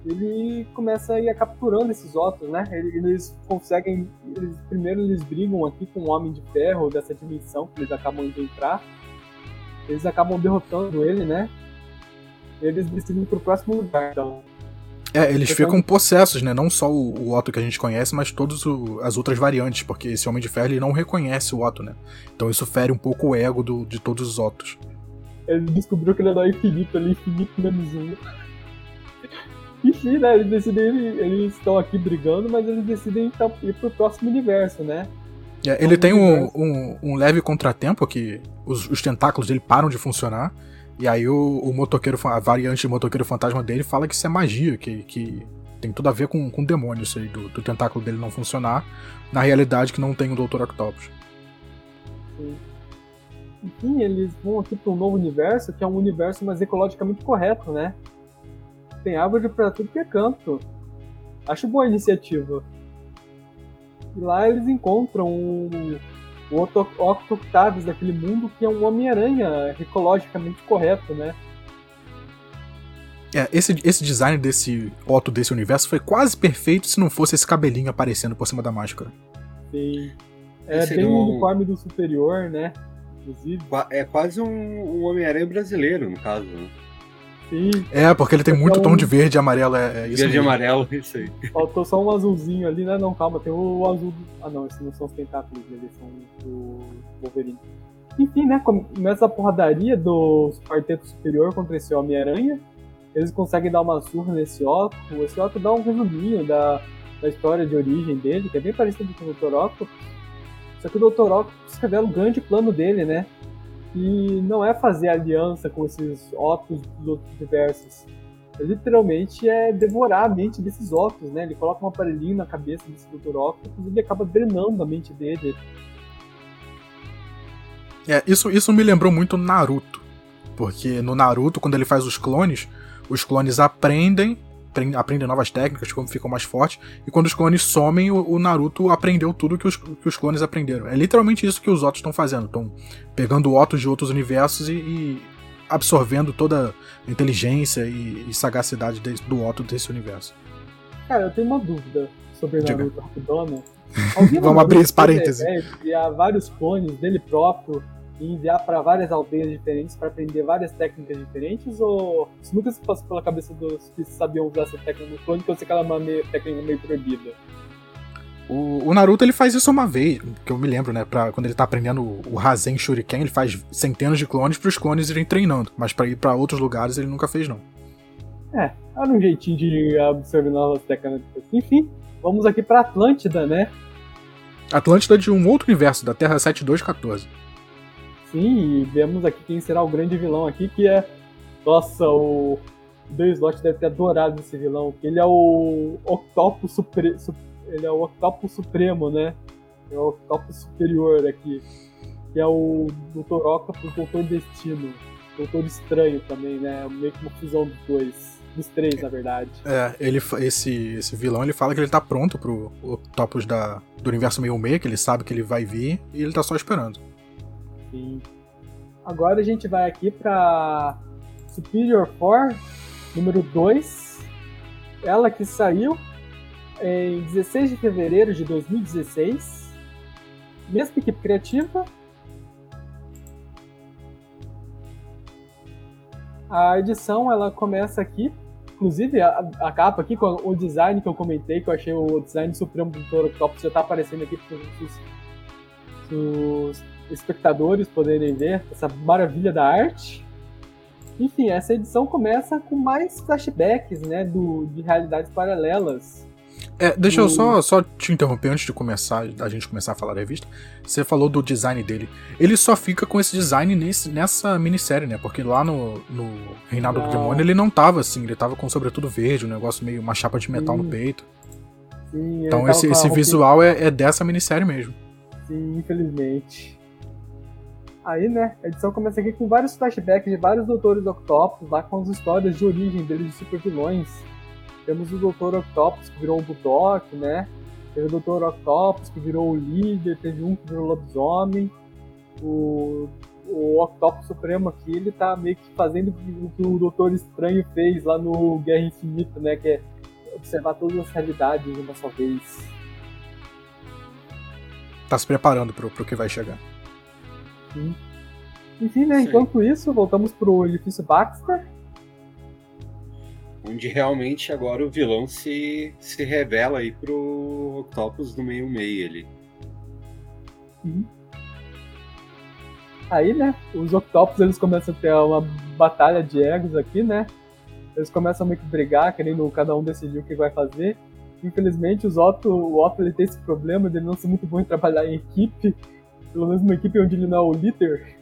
Ele começa a ir capturando esses Octos, né? Eles conseguem. Eles, primeiro eles brigam aqui com o Homem de Ferro dessa dimensão que eles acabam de entrar. Eles acabam derrotando ele, né? Eles decidem ir pro próximo lugar, então. É, eles ficam possessos, né? Não só o, o Otto que a gente conhece, mas todas as outras variantes, porque esse Homem de Ferro ele não reconhece o Otto, né? Então isso fere um pouco o ego do, de todos os Ottos. Ele descobriu que ele é do infinito, infinito menos um. Enfim, né? Eles decidem, eles estão aqui brigando, mas eles decidem então, ir pro próximo universo, né? É, ele tem um, um, um, leve contratempo que os, os tentáculos dele param de funcionar. E aí o, o motoqueiro, a variante de motoqueiro fantasma dele fala que isso é magia, que, que tem tudo a ver com, com demônio isso aí, do, do tentáculo dele não funcionar, na realidade que não tem o Dr. Octopus. Sim. Enfim, eles vão aqui para um novo universo, que é um universo mais ecologicamente correto, né? Tem árvore para tudo que é canto. Acho boa a iniciativa. E lá eles encontram um, o Otto Octavius daquele mundo que é um Homem-Aranha ecologicamente correto, né? É, esse, esse design desse Otto desse universo foi quase perfeito se não fosse esse cabelinho aparecendo por cima da máscara. Sim. É esse bem o uniforme do superior, né? Inclusive. É quase um, um Homem-Aranha brasileiro, no caso, né? Sim. É, porque ele tem muito tom de verde e amarelo, é, é isso Verde e amarelo, isso aí. Faltou só um azulzinho ali, né? Não, calma, tem o azul. Do... Ah, não, esses não são os tentáculos, eles são do Wolverine. Enfim, né? Começa a porradaria do quarteto superior contra esse Homem-Aranha. Eles conseguem dar uma surra nesse Otto. Esse Otto dá um resuminho da, da história de origem dele, que é bem parecido com o Dr. Octopus. Só que o Dr. Octopus revela o grande plano dele, né? E não é fazer aliança com esses Otos dos outros universos. Literalmente é devorar a mente desses Otos, né? Ele coloca um aparelhinho na cabeça desse Dr. Octopus e ele acaba drenando a mente dele. É, isso, isso me lembrou muito Naruto. Porque no Naruto, quando ele faz os clones, os clones aprendem aprendem novas técnicas, como ficam mais fortes, e quando os clones somem, o, o Naruto aprendeu tudo que os, que os clones aprenderam. É literalmente isso que os Otos estão fazendo. Estão pegando Otos de outros universos e, e absorvendo toda a inteligência e, e sagacidade de, do Otto desse universo. Cara, eu tenho uma dúvida sobre Naruto rapidona. <laughs> Vamos abrir esse parêntese. É, há vários clones dele próprio e enviar para várias aldeias diferentes para aprender várias técnicas diferentes? Ou isso nunca se passou pela cabeça dos que sabiam usar essa técnica no clone, que eu sei que ela é uma meio, técnica meio proibida? O, o, Naruto ele faz isso uma vez, que eu me lembro, né? Pra, quando ele tá aprendendo o, o Rasen Shuriken, ele faz centenas de clones para os clones irem treinando. Mas para ir para outros lugares ele nunca fez, não. É, era um jeitinho de absorver novas técnicas. Enfim, vamos aqui para Atlântida, né? Atlântida de um outro universo, da Terra 7214. Sim, e vemos aqui quem será o grande vilão aqui, que é. Nossa, o. Dave Slot deve ter adorado esse vilão, ele é o Octopus Supre... Ele é o Octopus Supremo, né? É o Octopus Superior aqui. Que é o Dr. Octopus Doutor Destino. Doutor Estranho também, né? Meio que uma fusão dos dois. Dos três, na verdade. É, ele, esse, esse vilão ele fala que ele tá pronto pro Octopus da, do universo meio meio, que ele sabe que ele vai vir e ele tá só esperando. Sim. Agora a gente vai aqui para Superior 4, número 2. Ela que saiu em 16 de fevereiro de 2016. Mesma equipe criativa. A edição ela começa aqui, inclusive a, a capa aqui com o design que eu comentei, que eu achei o design supremo do Octopus já está aparecendo aqui para os espectadores poderem ver essa maravilha da arte. Enfim, essa edição começa com mais flashbacks, né, do, de realidades paralelas. É, deixa eu só, só te interromper antes de começar, a gente começar a falar da revista. Você falou do design dele. Ele só fica com esse design nesse, nessa minissérie, né? Porque lá no, no Reinado não. do Demônio ele não tava assim, ele tava com sobretudo verde, um negócio meio uma chapa de metal Sim. no peito. Sim, então esse, esse visual é, é dessa minissérie mesmo. Sim, infelizmente. Aí, né, a edição começa aqui com vários flashbacks de vários Doutores Octopus, lá com as histórias de origem deles de super vilões. Temos o Doutor Octopus que virou o Budok, né? Teve o Doutor Octopus que virou o líder, teve um que virou o lobisomem. O, o Octopus Supremo aqui, ele tá meio que fazendo o que o Doutor Estranho fez lá no Guerra Infinita, né? Que é observar todas as realidades de uma só vez. Tá se preparando pro, pro que vai chegar. Sim. Enfim, né? Sim. Enquanto isso, voltamos pro edifício Baxter. Onde realmente agora o vilão se, se revela aí pro Octopus do meio-meio ali. Uhum. Aí, né, os Octopus eles começam a ter uma batalha de egos aqui, né? Eles começam a meio que brigar, querendo cada um decidir o que vai fazer. Infelizmente, os Otto, o Otto ele tem esse problema de ele não ser muito bom em trabalhar em equipe pelo menos uma equipe onde ele não é o líder.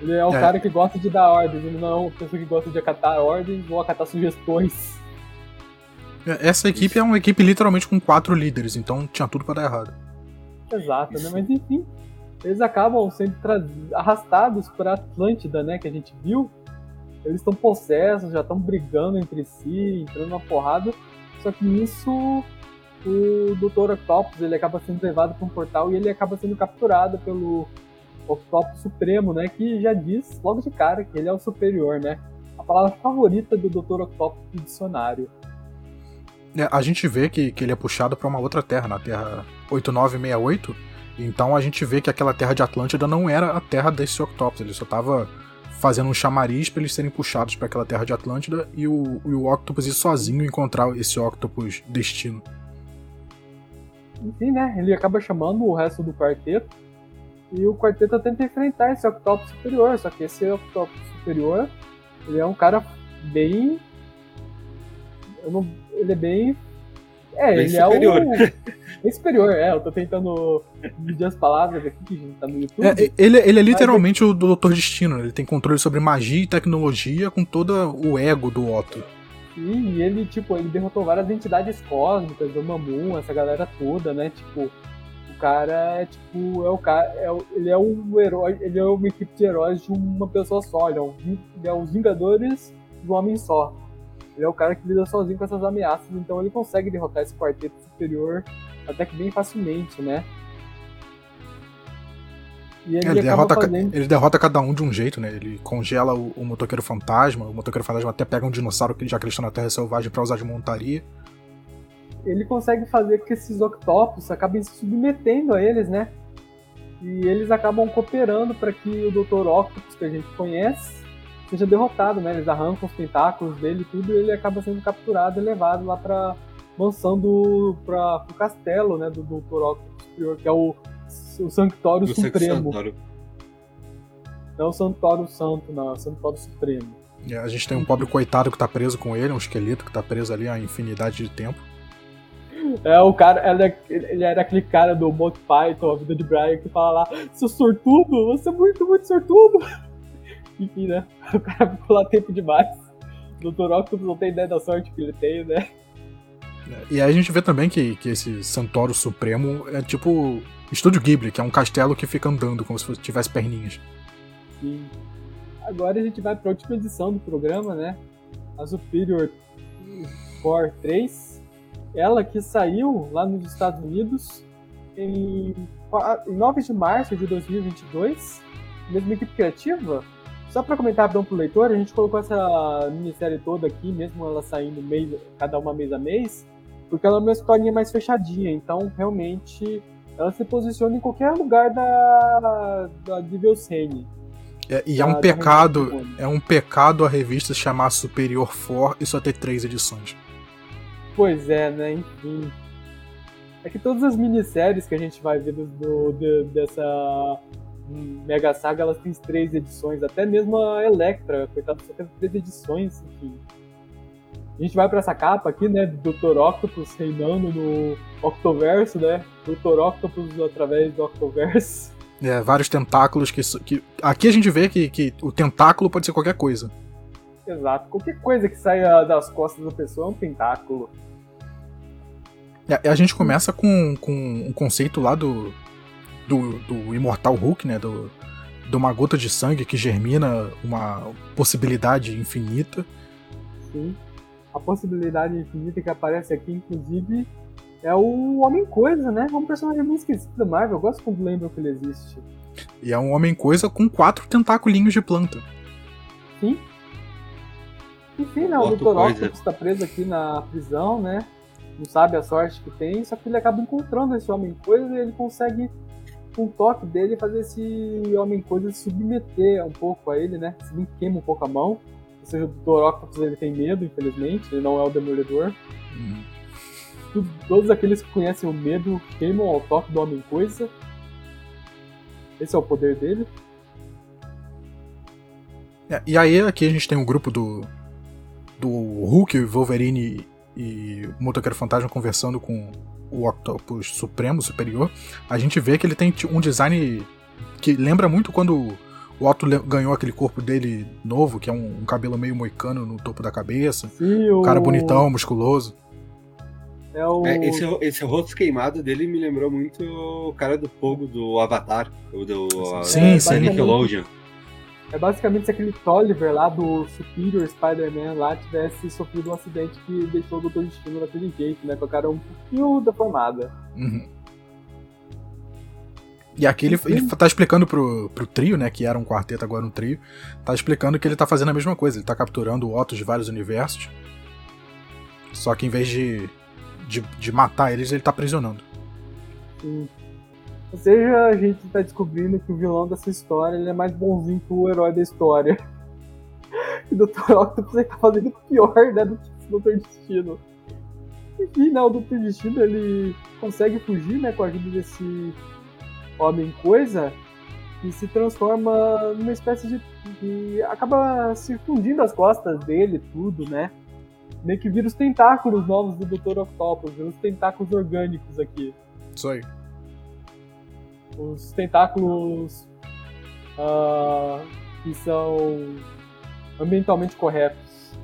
Ele é o é. cara que gosta de dar ordens, ele não é uma pessoa que gosta de acatar ordens ou acatar sugestões. É, essa equipe Isso. é uma equipe literalmente com quatro líderes, então tinha tudo para dar errado. Exato, né? Mas enfim, eles acabam sendo arrastados para Atlântida, né? Que a gente viu. Eles estão possessos, já estão brigando entre si, entrando na porrada. Só que nisso o Dr. Octopus ele acaba sendo levado para um portal e ele acaba sendo capturado pelo Octopus Supremo, né? Que já diz logo de cara que ele é o superior, né? A palavra favorita do Dr. Octopus do dicionário. É, a gente vê que, que ele é puxado para uma outra terra, na Terra 8968. Então a gente vê que aquela terra de Atlântida não era a terra desse Octopus, ele só estava fazendo um chamariz para eles serem puxados para aquela terra de Atlântida e o, e o Octopus ir sozinho encontrar esse Octopus destino enfim, né? Ele acaba chamando o resto do quarteto. E o quarteto tenta enfrentar esse Octopus superior. Só que esse Octopus superior, ele é um cara bem. Não... ele é bem. É, bem ele superior. é o. <laughs> Bem superior, é. Eu tô tentando medir as palavras aqui que a gente tá no YouTube. É, ele, ele é literalmente Mas... o Doutor Destino. Ele tem controle sobre magia e tecnologia com todo o ego do Otto. Sim, e ele, tipo, ele derrotou várias entidades cósmicas, do Mamun, essa galera toda, né? Tipo, o cara é, tipo, é o cara, é, ele é um herói, ele é uma equipe de heróis de uma pessoa só, ele é, um, ele é os Vingadores de um homem só. Ele é o cara que lida sozinho com essas ameaças, então ele consegue derrotar esse quarteto superior até que bem facilmente, né? E ele, ele derrota, fazendo... ele derrota cada um de um jeito, né? Ele congela o, o, motoqueiro fantasma, o motoqueiro fantasma até pega um dinossauro que já que eles estão na Terra Selvagem para usar de montaria. Ele consegue fazer com que esses octopus acabem se submetendo a eles, né? E eles acabam cooperando para que o Dr. Octopus, que a gente conhece, seja derrotado, né? Eles arrancam os tentáculos dele e tudo, e ele acaba sendo capturado e levado lá para mansão do pra, pro castelo, né, do Dr. Octopus que é o o Sanctório do Supremo. Sanctório. Não é o Santório Santo, não, é o Santório Supremo. É, a gente tem um pobre coitado que tá preso com ele, um esqueleto que tá preso ali há infinidade de tempo. É, o cara, ele era aquele cara do Monty Python, a vida de Brian, que fala lá, seu sortudo, você é muito, muito sortudo. <laughs> Enfim, né? O cara ficou lá tempo demais. O Dr. Octopus não tem ideia da sorte que ele tem, né? E aí a gente vê também que, que esse Santório Supremo é tipo Estúdio Ghibli, que é um castelo que fica andando como se tivesse perninhas. Sim. Agora a gente vai para a última edição do programa, né? A Superior Core 3. Ela que saiu lá nos Estados Unidos em, 9 de março de 2022. Mesma equipe criativa, só para comentar rapidão pro leitor, a gente colocou essa minissérie toda aqui, mesmo ela saindo mês, cada uma mês a mês, porque ela é uma historinha mais fechadinha, então realmente ela se posiciona em qualquer lugar da, da de. É, e é um pecado, é um pecado a revista chamar Superior For e só ter três edições. Pois é, né? Enfim. É que todas as minisséries que a gente vai ver do, do, dessa Mega Saga, elas têm três edições. Até mesmo a Electra, coitada, só tem três edições, enfim. A gente vai para essa capa aqui, né, do Dr. Octopus reinando no Octoverso, né? Dr. Octopus através do Octoverso. É, vários tentáculos que, que. Aqui a gente vê que, que o tentáculo pode ser qualquer coisa. Exato. Qualquer coisa que saia das costas da pessoa é um tentáculo. É, a gente começa com, com um conceito lá do, do, do Imortal Hulk, né? Do, de uma gota de sangue que germina uma possibilidade infinita. Sim. A possibilidade infinita que aparece aqui, inclusive, é o Homem-Coisa, né? É um personagem bem esquecido da Marvel. Eu gosto quando lembram que ele existe. E é um Homem-Coisa com quatro tentáculos de planta. Sim. Enfim, né? O Dr. Octopus está preso aqui na prisão, né? Não sabe a sorte que tem, só que ele acaba encontrando esse Homem-Coisa e ele consegue, com o toque dele, fazer esse Homem-Coisa se submeter um pouco a ele, né? Se bem queima um pouco a mão. Ou seja, o Dr. Octopus ele tem medo, infelizmente, ele não é o Demolidor. Uhum todos aqueles que conhecem o medo queimam ao toque do Homem-Coisa. Esse é o poder dele. É, e aí aqui a gente tem um grupo do, do Hulk, Wolverine e o Motoqueiro Fantasma conversando com o Octopus Supremo, Superior. A gente vê que ele tem um design que lembra muito quando o Otto ganhou aquele corpo dele novo, que é um, um cabelo meio moicano no topo da cabeça. Sim, o... cara bonitão, musculoso. É o... É, esse, esse rosto queimado dele me lembrou muito o cara do fogo do Avatar, o do sim, uh, sim. Nickelodeon. É basicamente se aquele Tolliver lá do Superior Spider-Man lá tivesse sofrido um acidente que deixou o Doutor Destino daquele jeito, né? Com a cara um pouquinho deformada. Uhum. E aqui ele, ele tá explicando pro, pro trio, né? Que era um quarteto, agora um trio. Tá explicando que ele tá fazendo a mesma coisa. Ele tá capturando Ottos de vários universos. Só que em vez de de, de matar eles, ele tá aprisionando. Ou seja, a gente tá descobrindo que o vilão dessa história ele é mais bonzinho que o herói da história. <laughs> e o Dr. Octopus tá fazendo pior, né, do que o Dr. Destino. Enfim, né, o Dr. Destino ele consegue fugir, né, com a ajuda desse homem-coisa e se transforma numa espécie de, de. acaba se fundindo as costas dele, tudo, né? meio que vira os tentáculos novos do Dr. Octopus, vira os tentáculos orgânicos aqui. Isso aí. Os tentáculos uh, que são ambientalmente corretos.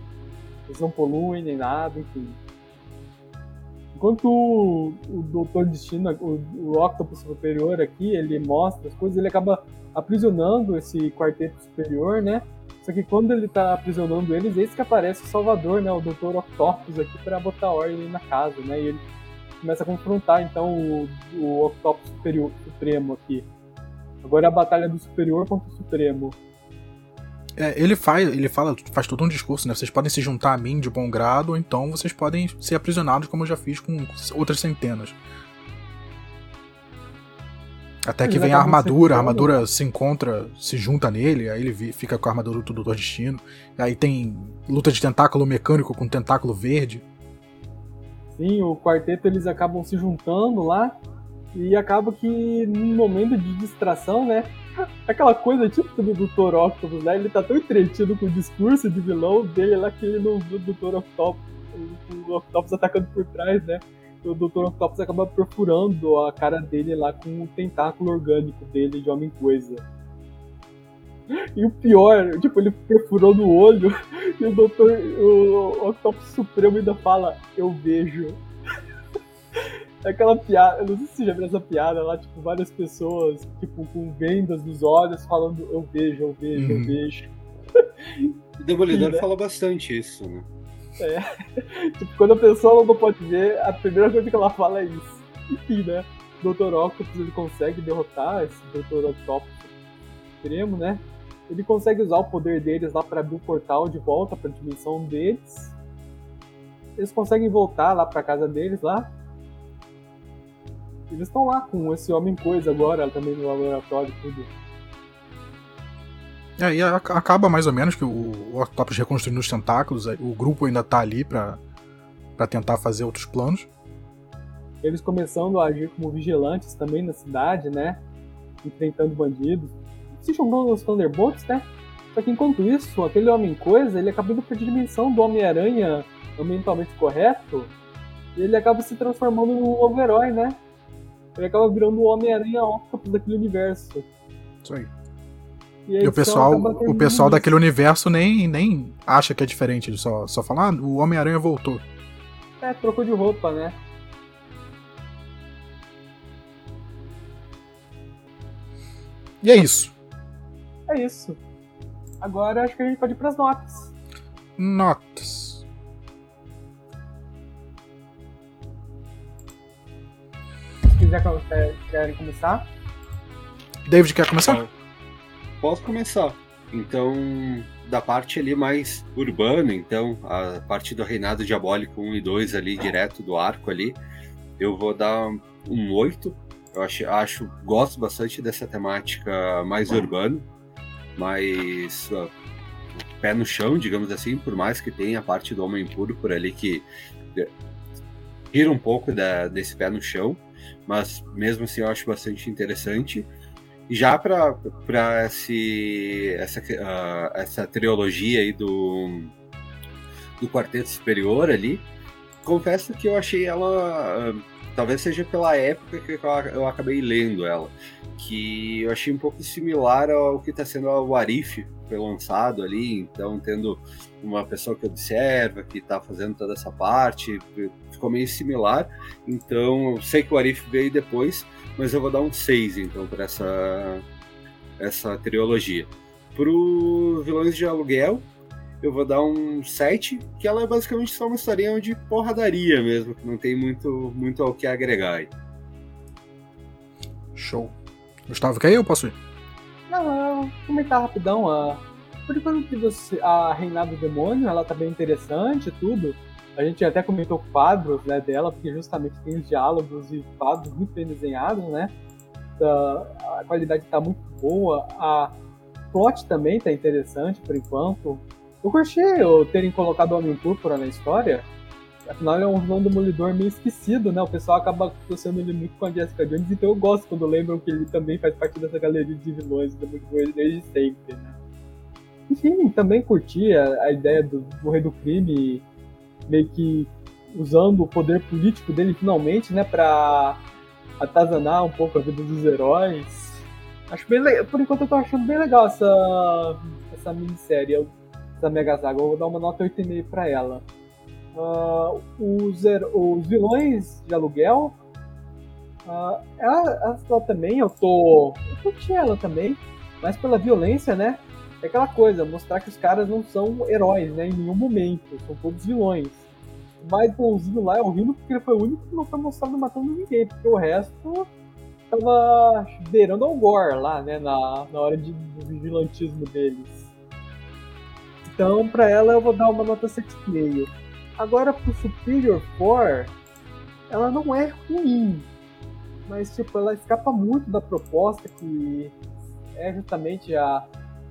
Eles não poluem nem nada, enfim. Enquanto o, o Doutor Destino, o, o Octopus Superior aqui, ele mostra as coisas, ele acaba aprisionando esse quarteto superior, né? Só que quando ele tá aprisionando eles, esse que aparece o Salvador, né? O Dr. Octopus aqui para botar ordem na casa, né? E ele começa a confrontar então o, o Octopus superior, Supremo aqui. Agora é a batalha do Superior contra o Supremo. É, ele faz, ele fala, faz todo um discurso, né? Vocês podem se juntar a mim de bom grado, ou então vocês podem ser aprisionados, como eu já fiz com outras centenas. Até que vem a armadura, a armadura se encontra, se junta nele, aí ele fica com a armadura do Doutor Destino. Aí tem luta de tentáculo mecânico com tentáculo verde. Sim, o quarteto eles acabam se juntando lá e acaba que num momento de distração, né? Aquela coisa típica do Dr. Octopus, né? Ele tá tão entretido com o discurso de vilão dele lá que ele não viu o Dr. Octopus, o Octopus atacando por trás, né? o Dr. Octopus acaba perfurando a cara dele lá com o tentáculo orgânico dele de Homem-Coisa. E o pior, tipo, ele perfurou no olho <laughs> e o Dr. O Octopus Supremo ainda fala, eu vejo. É aquela piada, eu não sei se você já viu essa piada lá, tipo, várias pessoas, tipo, com vendas nos olhos, falando, eu vejo, eu vejo, uhum. eu vejo. O Demolidor né? fala bastante isso, né? É. <laughs> Tipo, quando a pessoa não pode ver, a primeira coisa que ela fala é isso. Enfim, né? O Dr. Octopus ele consegue derrotar esse Dr. Octopus extremo, né? Ele consegue usar o poder deles lá para abrir o portal de volta para a dimensão deles. Eles conseguem voltar lá para casa deles lá. Eles estão lá com esse homem coisa agora, também no laboratório tudo. É, e acaba mais ou menos que o, o Octopus reconstruindo os tentáculos, o grupo ainda tá ali pra, pra tentar fazer outros planos. Eles começando a agir como vigilantes também na cidade, né? Enfrentando bandidos. Se juntando os Thunderbolts, né? Só que enquanto isso, aquele Homem-Coisa, ele acaba indo pra dimensão do Homem-Aranha ambientalmente correto, e ele acaba se transformando num novo herói, né? Ele acaba virando o Homem-Aranha Octopus daquele universo. Isso aí. E, e o pessoal, o pessoal daquele universo nem, nem acha que é diferente, só, só fala, ah, o Homem-Aranha voltou. É, trocou de roupa, né? E é isso. É isso. Agora acho que a gente pode ir pras notas. Notas. Se quiser, querem começar? David quer começar? Posso começar. Então, da parte ali mais urbana, então, a parte do Reinado Diabólico 1 e 2 ali, direto do arco ali, eu vou dar um 8. Eu acho, acho gosto bastante dessa temática mais urbana, mais uh, pé no chão, digamos assim, por mais que tenha a parte do Homem Puro por ali que tira um pouco da, desse pé no chão, mas mesmo assim eu acho bastante interessante. Já para essa, uh, essa trilogia aí do, do Quarteto Superior ali, confesso que eu achei ela. Uh, talvez seja pela época que eu acabei lendo ela, que eu achei um pouco similar ao que está sendo o Arif foi lançado ali, então tendo uma pessoa que observa, que está fazendo toda essa parte, ficou meio similar. Então, eu sei que o Arif veio depois, mas eu vou dar um 6 então para essa essa trilogia. Para Vilões de Aluguel, eu vou dar um 7, que ela é basicamente só uma historinha de porradaria mesmo, que não tem muito, muito ao que agregar. Show. Gustavo, quer ir ou posso ir? Não, eu comentar rapidão. A... Por enquanto que você... a Reinado do Demônio, ela tá bem interessante tudo. A gente até comentou quadros né, dela, porque justamente tem os diálogos e quadros muito bem desenhados, né? A qualidade está muito boa, a plot também está interessante por enquanto. Eu curti eu terem colocado o Homem Púrpura na história. Afinal, ele é um vilão demolidor meio esquecido, né? O pessoal acaba associando ele muito com a Jessica Jones, então eu gosto quando lembram que ele também faz parte dessa galeria de vilões demolidores desde sempre, né? Enfim, também curti a, a ideia do, do rei do crime meio que usando o poder político dele finalmente, né, para atazanar um pouco a vida dos heróis. Acho bem. Por enquanto eu tô achando bem legal essa, essa minissérie, essa Mega Saga. Eu vou dar uma nota 8,5 pra ela. Uh, os, os vilões de aluguel. Uh, ela, ela também, eu tô. Eu curti ela também, mas pela violência, né? É aquela coisa, mostrar que os caras não são heróis, né? Em nenhum momento. São todos vilões. Mais bonzinho lá é Rino, porque ele foi o único que não foi mostrado matando ninguém, porque o resto tava beirando ao gore lá, né? Na, na hora de, do vigilantismo deles. Então, pra ela, eu vou dar uma nota 7,5. Agora, pro Superior 4, ela não é ruim. Mas, tipo, ela escapa muito da proposta que é justamente a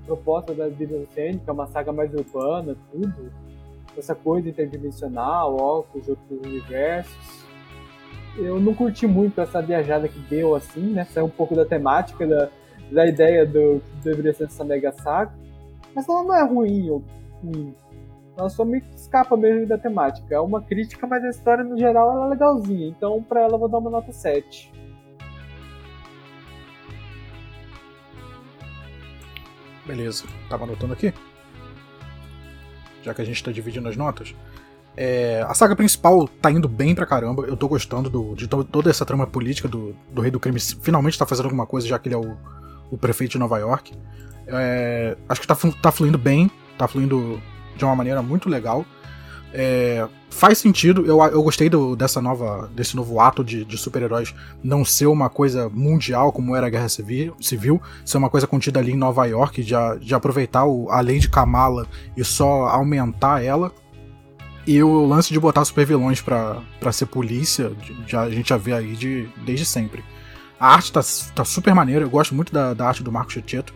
proposta da Bíblia que é uma saga mais urbana, tudo, essa coisa interdimensional, óculos de outros universos. Eu não curti muito essa viajada que deu, assim, né? Saiu um pouco da temática, da, da ideia do que deveria ser essa mega saga. Mas ela não é ruim ruim. Ela só me escapa mesmo da temática. É uma crítica, mas a história no geral ela é legalzinha. Então, pra ela, eu vou dar uma nota 7. Beleza, tava anotando aqui. Já que a gente tá dividindo as notas. É, a saga principal tá indo bem pra caramba. Eu tô gostando do, de to toda essa trama política do, do Rei do Crime finalmente tá fazendo alguma coisa, já que ele é o, o prefeito de Nova York. É, acho que tá, tá fluindo bem, tá fluindo de uma maneira muito legal. É, faz sentido, eu, eu gostei do, dessa nova, desse novo ato de, de super-heróis não ser uma coisa mundial como era a Guerra Civil, civil ser uma coisa contida ali em Nova York, de, de aproveitar o, a lei de Kamala e só aumentar ela. E o lance de botar super vilões pra ser polícia, já, a gente já vê aí de, desde sempre. A arte tá, tá super maneira, eu gosto muito da, da arte do Marco Checheto.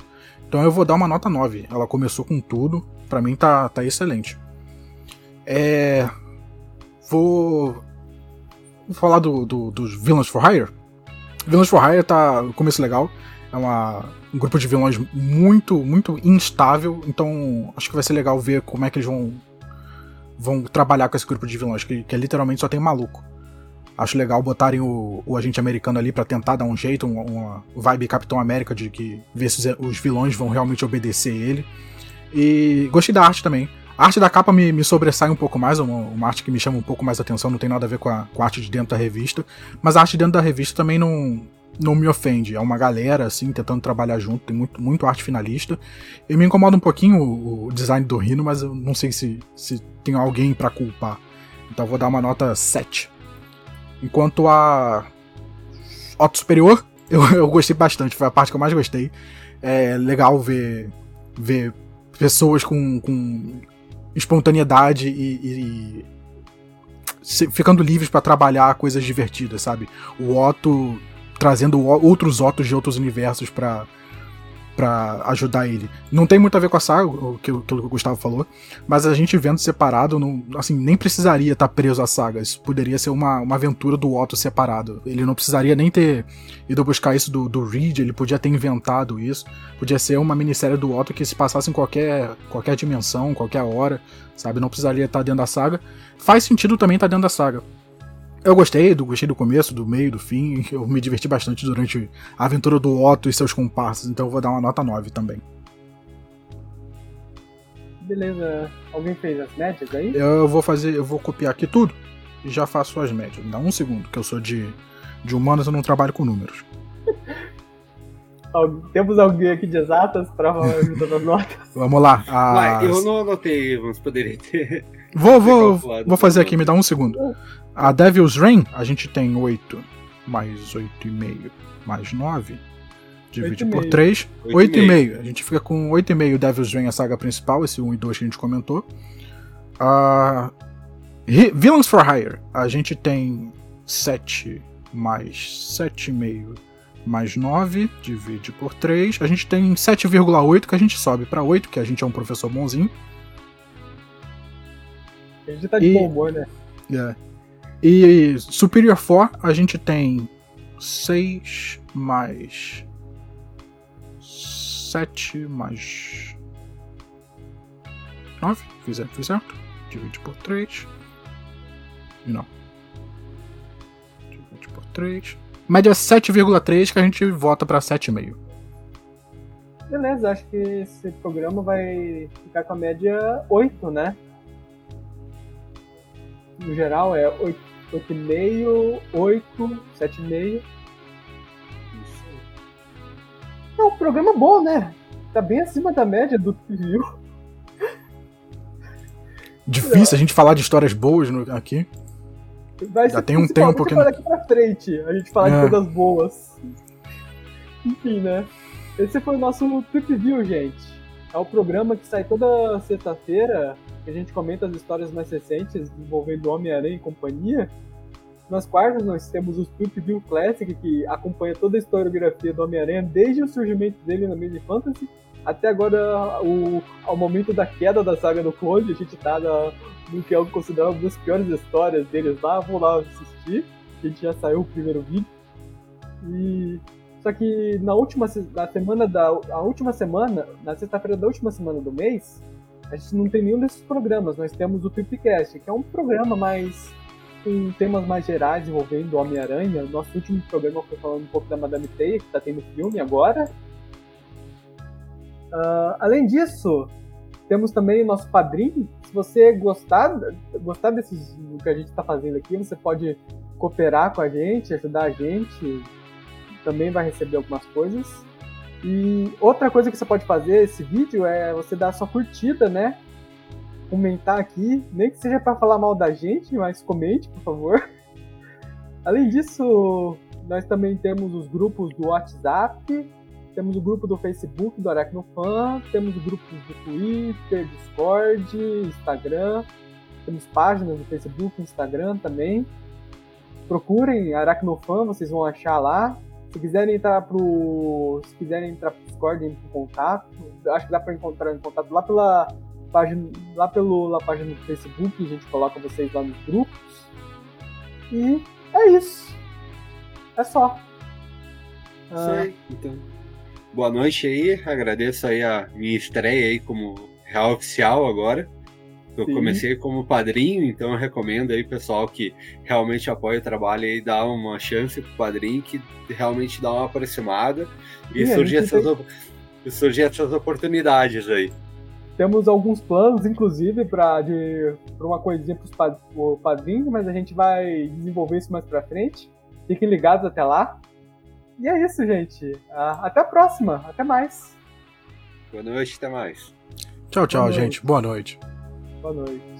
Então eu vou dar uma nota 9. Ela começou com tudo, para mim tá, tá excelente. É. Vou. Vou falar do, do, dos Villains for Hire. Villains for Hire tá no começo legal. É uma, um grupo de vilões muito, muito instável. Então acho que vai ser legal ver como é que eles vão, vão trabalhar com esse grupo de vilões, que, que é literalmente só tem maluco. Acho legal botarem o, o agente americano ali para tentar dar um jeito, uma, uma, vibe Capitão América de que ver se os vilões vão realmente obedecer ele. E gostei da arte também. A arte da capa me, me sobressai um pouco mais, uma, uma, arte que me chama um pouco mais atenção, não tem nada a ver com a, com a arte de dentro da revista. Mas a arte dentro da revista também não, não me ofende. É uma galera, assim, tentando trabalhar junto, tem muito, muito arte finalista. E me incomoda um pouquinho o, o design do Rino, mas eu não sei se, se tem alguém para culpar. Então vou dar uma nota 7. Enquanto a Otto Superior, <laughs> eu, eu gostei bastante, foi a parte que eu mais gostei. É legal ver, ver pessoas com, com espontaneidade e, e, e ficando livres para trabalhar coisas divertidas, sabe? O Otto trazendo outros Ottos de outros universos para para ajudar ele. Não tem muito a ver com a saga, o que, o que o Gustavo falou, mas a gente vendo separado, não, assim, nem precisaria estar tá preso à saga. Isso poderia ser uma, uma aventura do Otto separado. Ele não precisaria nem ter ido buscar isso do, do Reed, ele podia ter inventado isso. Podia ser uma minissérie do Otto que se passasse em qualquer, qualquer dimensão, qualquer hora, sabe? Não precisaria estar tá dentro da saga. Faz sentido também estar tá dentro da saga. Eu gostei, do, gostei do começo, do meio, do fim. <laughs> Eu me diverti bastante durante a aventura do Otto e seus comparsas, então eu vou dar uma nota 9 também. Beleza. Alguém fez as médias aí? Eu vou fazer, eu vou copiar aqui tudo e já faço as médias. Me dá um segundo, que eu sou de, de humanas, eu não trabalho com números. <laughs> Temos alguém aqui de exatas para ajudar nas notas? <laughs> Vamos lá. As... eu não anotei, mas poderia ter. Vou, vou, vou fazer aqui, me dá um segundo. A Devil's Reign, a gente tem 8 mais 8,5 mais 9. Divide por 3. 8,5. A gente fica com 8,5 Devil's Reign, a saga principal, esse 1 e 2 que a gente comentou. Uh, Villains for Hire, a gente tem 7 mais 7,5 mais 9, divide por 3. A gente tem 7,8 que a gente sobe para 8, que a gente é um professor bonzinho. A gente tá de e, bom humor, né? É. E Superior 4 a gente tem 6 mais 7 mais 9. Fiz, fiz certo? Divide por 3. Não. Divide por 3. Média 7,3 que a gente volta para 7,5. Beleza, acho que esse programa vai ficar com a média 8, né? No geral é 8 8,5, 8, 7,5. É um programa bom, né? Tá bem acima da média do View. Difícil a gente falar de histórias boas no, aqui. Vai Já tem um tempo pouquinho. daqui pra frente, a gente falar é. de coisas boas. Enfim, né? Esse foi o nosso Trip View, gente. É o programa que sai toda sexta-feira, que a gente comenta as histórias mais recentes envolvendo Homem-Aranha e companhia. Nas quartas, nós temos o View Classic, que acompanha toda a historiografia do Homem-Aranha, desde o surgimento dele na Mini Fantasy até agora o, ao momento da queda da saga do Clone. A gente tá na, no que é considerado uma das piores histórias deles lá. Vou lá assistir. A gente já saiu o primeiro vídeo. E só que na última na semana da a última semana, na sexta-feira da última semana do mês, a gente não tem nenhum desses programas. Nós temos o Tripcast, que é um programa mais com temas mais gerais envolvendo Homem-Aranha. Nosso último programa foi falando um pouco da Madame Teia, que está tendo filme agora. Uh, além disso, temos também o nosso padrinho. Se você gostar, gostar desses, do que a gente está fazendo aqui, você pode cooperar com a gente, ajudar a gente também vai receber algumas coisas. E outra coisa que você pode fazer esse vídeo é você dar sua curtida, né? comentar aqui, nem que seja para falar mal da gente, mas comente, por favor. <laughs> Além disso, nós também temos os grupos do WhatsApp, temos o grupo do Facebook do Aracnofan, temos grupos do Twitter, Discord, Instagram, temos páginas do Facebook, Instagram também. Procurem Aracnofan, vocês vão achar lá. Se quiserem entrar pro, se quiserem entrar pro Discord, entre em contato. Acho que dá para encontrar em contato lá pela página, lá pela página do Facebook, a gente coloca vocês lá nos grupos. E é isso. É só. Isso aí, então. Boa noite aí, agradeço aí a minha estreia aí como real oficial agora. Eu Sim. comecei como padrinho, então eu recomendo aí pessoal que realmente apoia o trabalho aí dar uma chance pro padrinho que realmente dá uma aproximada e, surgir, essas, tem... surgir essas oportunidades aí. Temos alguns planos, inclusive, para uma coisinha para o padrinho, mas a gente vai desenvolver isso mais para frente. Fiquem ligados até lá. E é isso, gente. Até a próxima. Até mais. Boa noite, até mais. Tchau, tchau, Boa gente. Boa noite. Boa noite.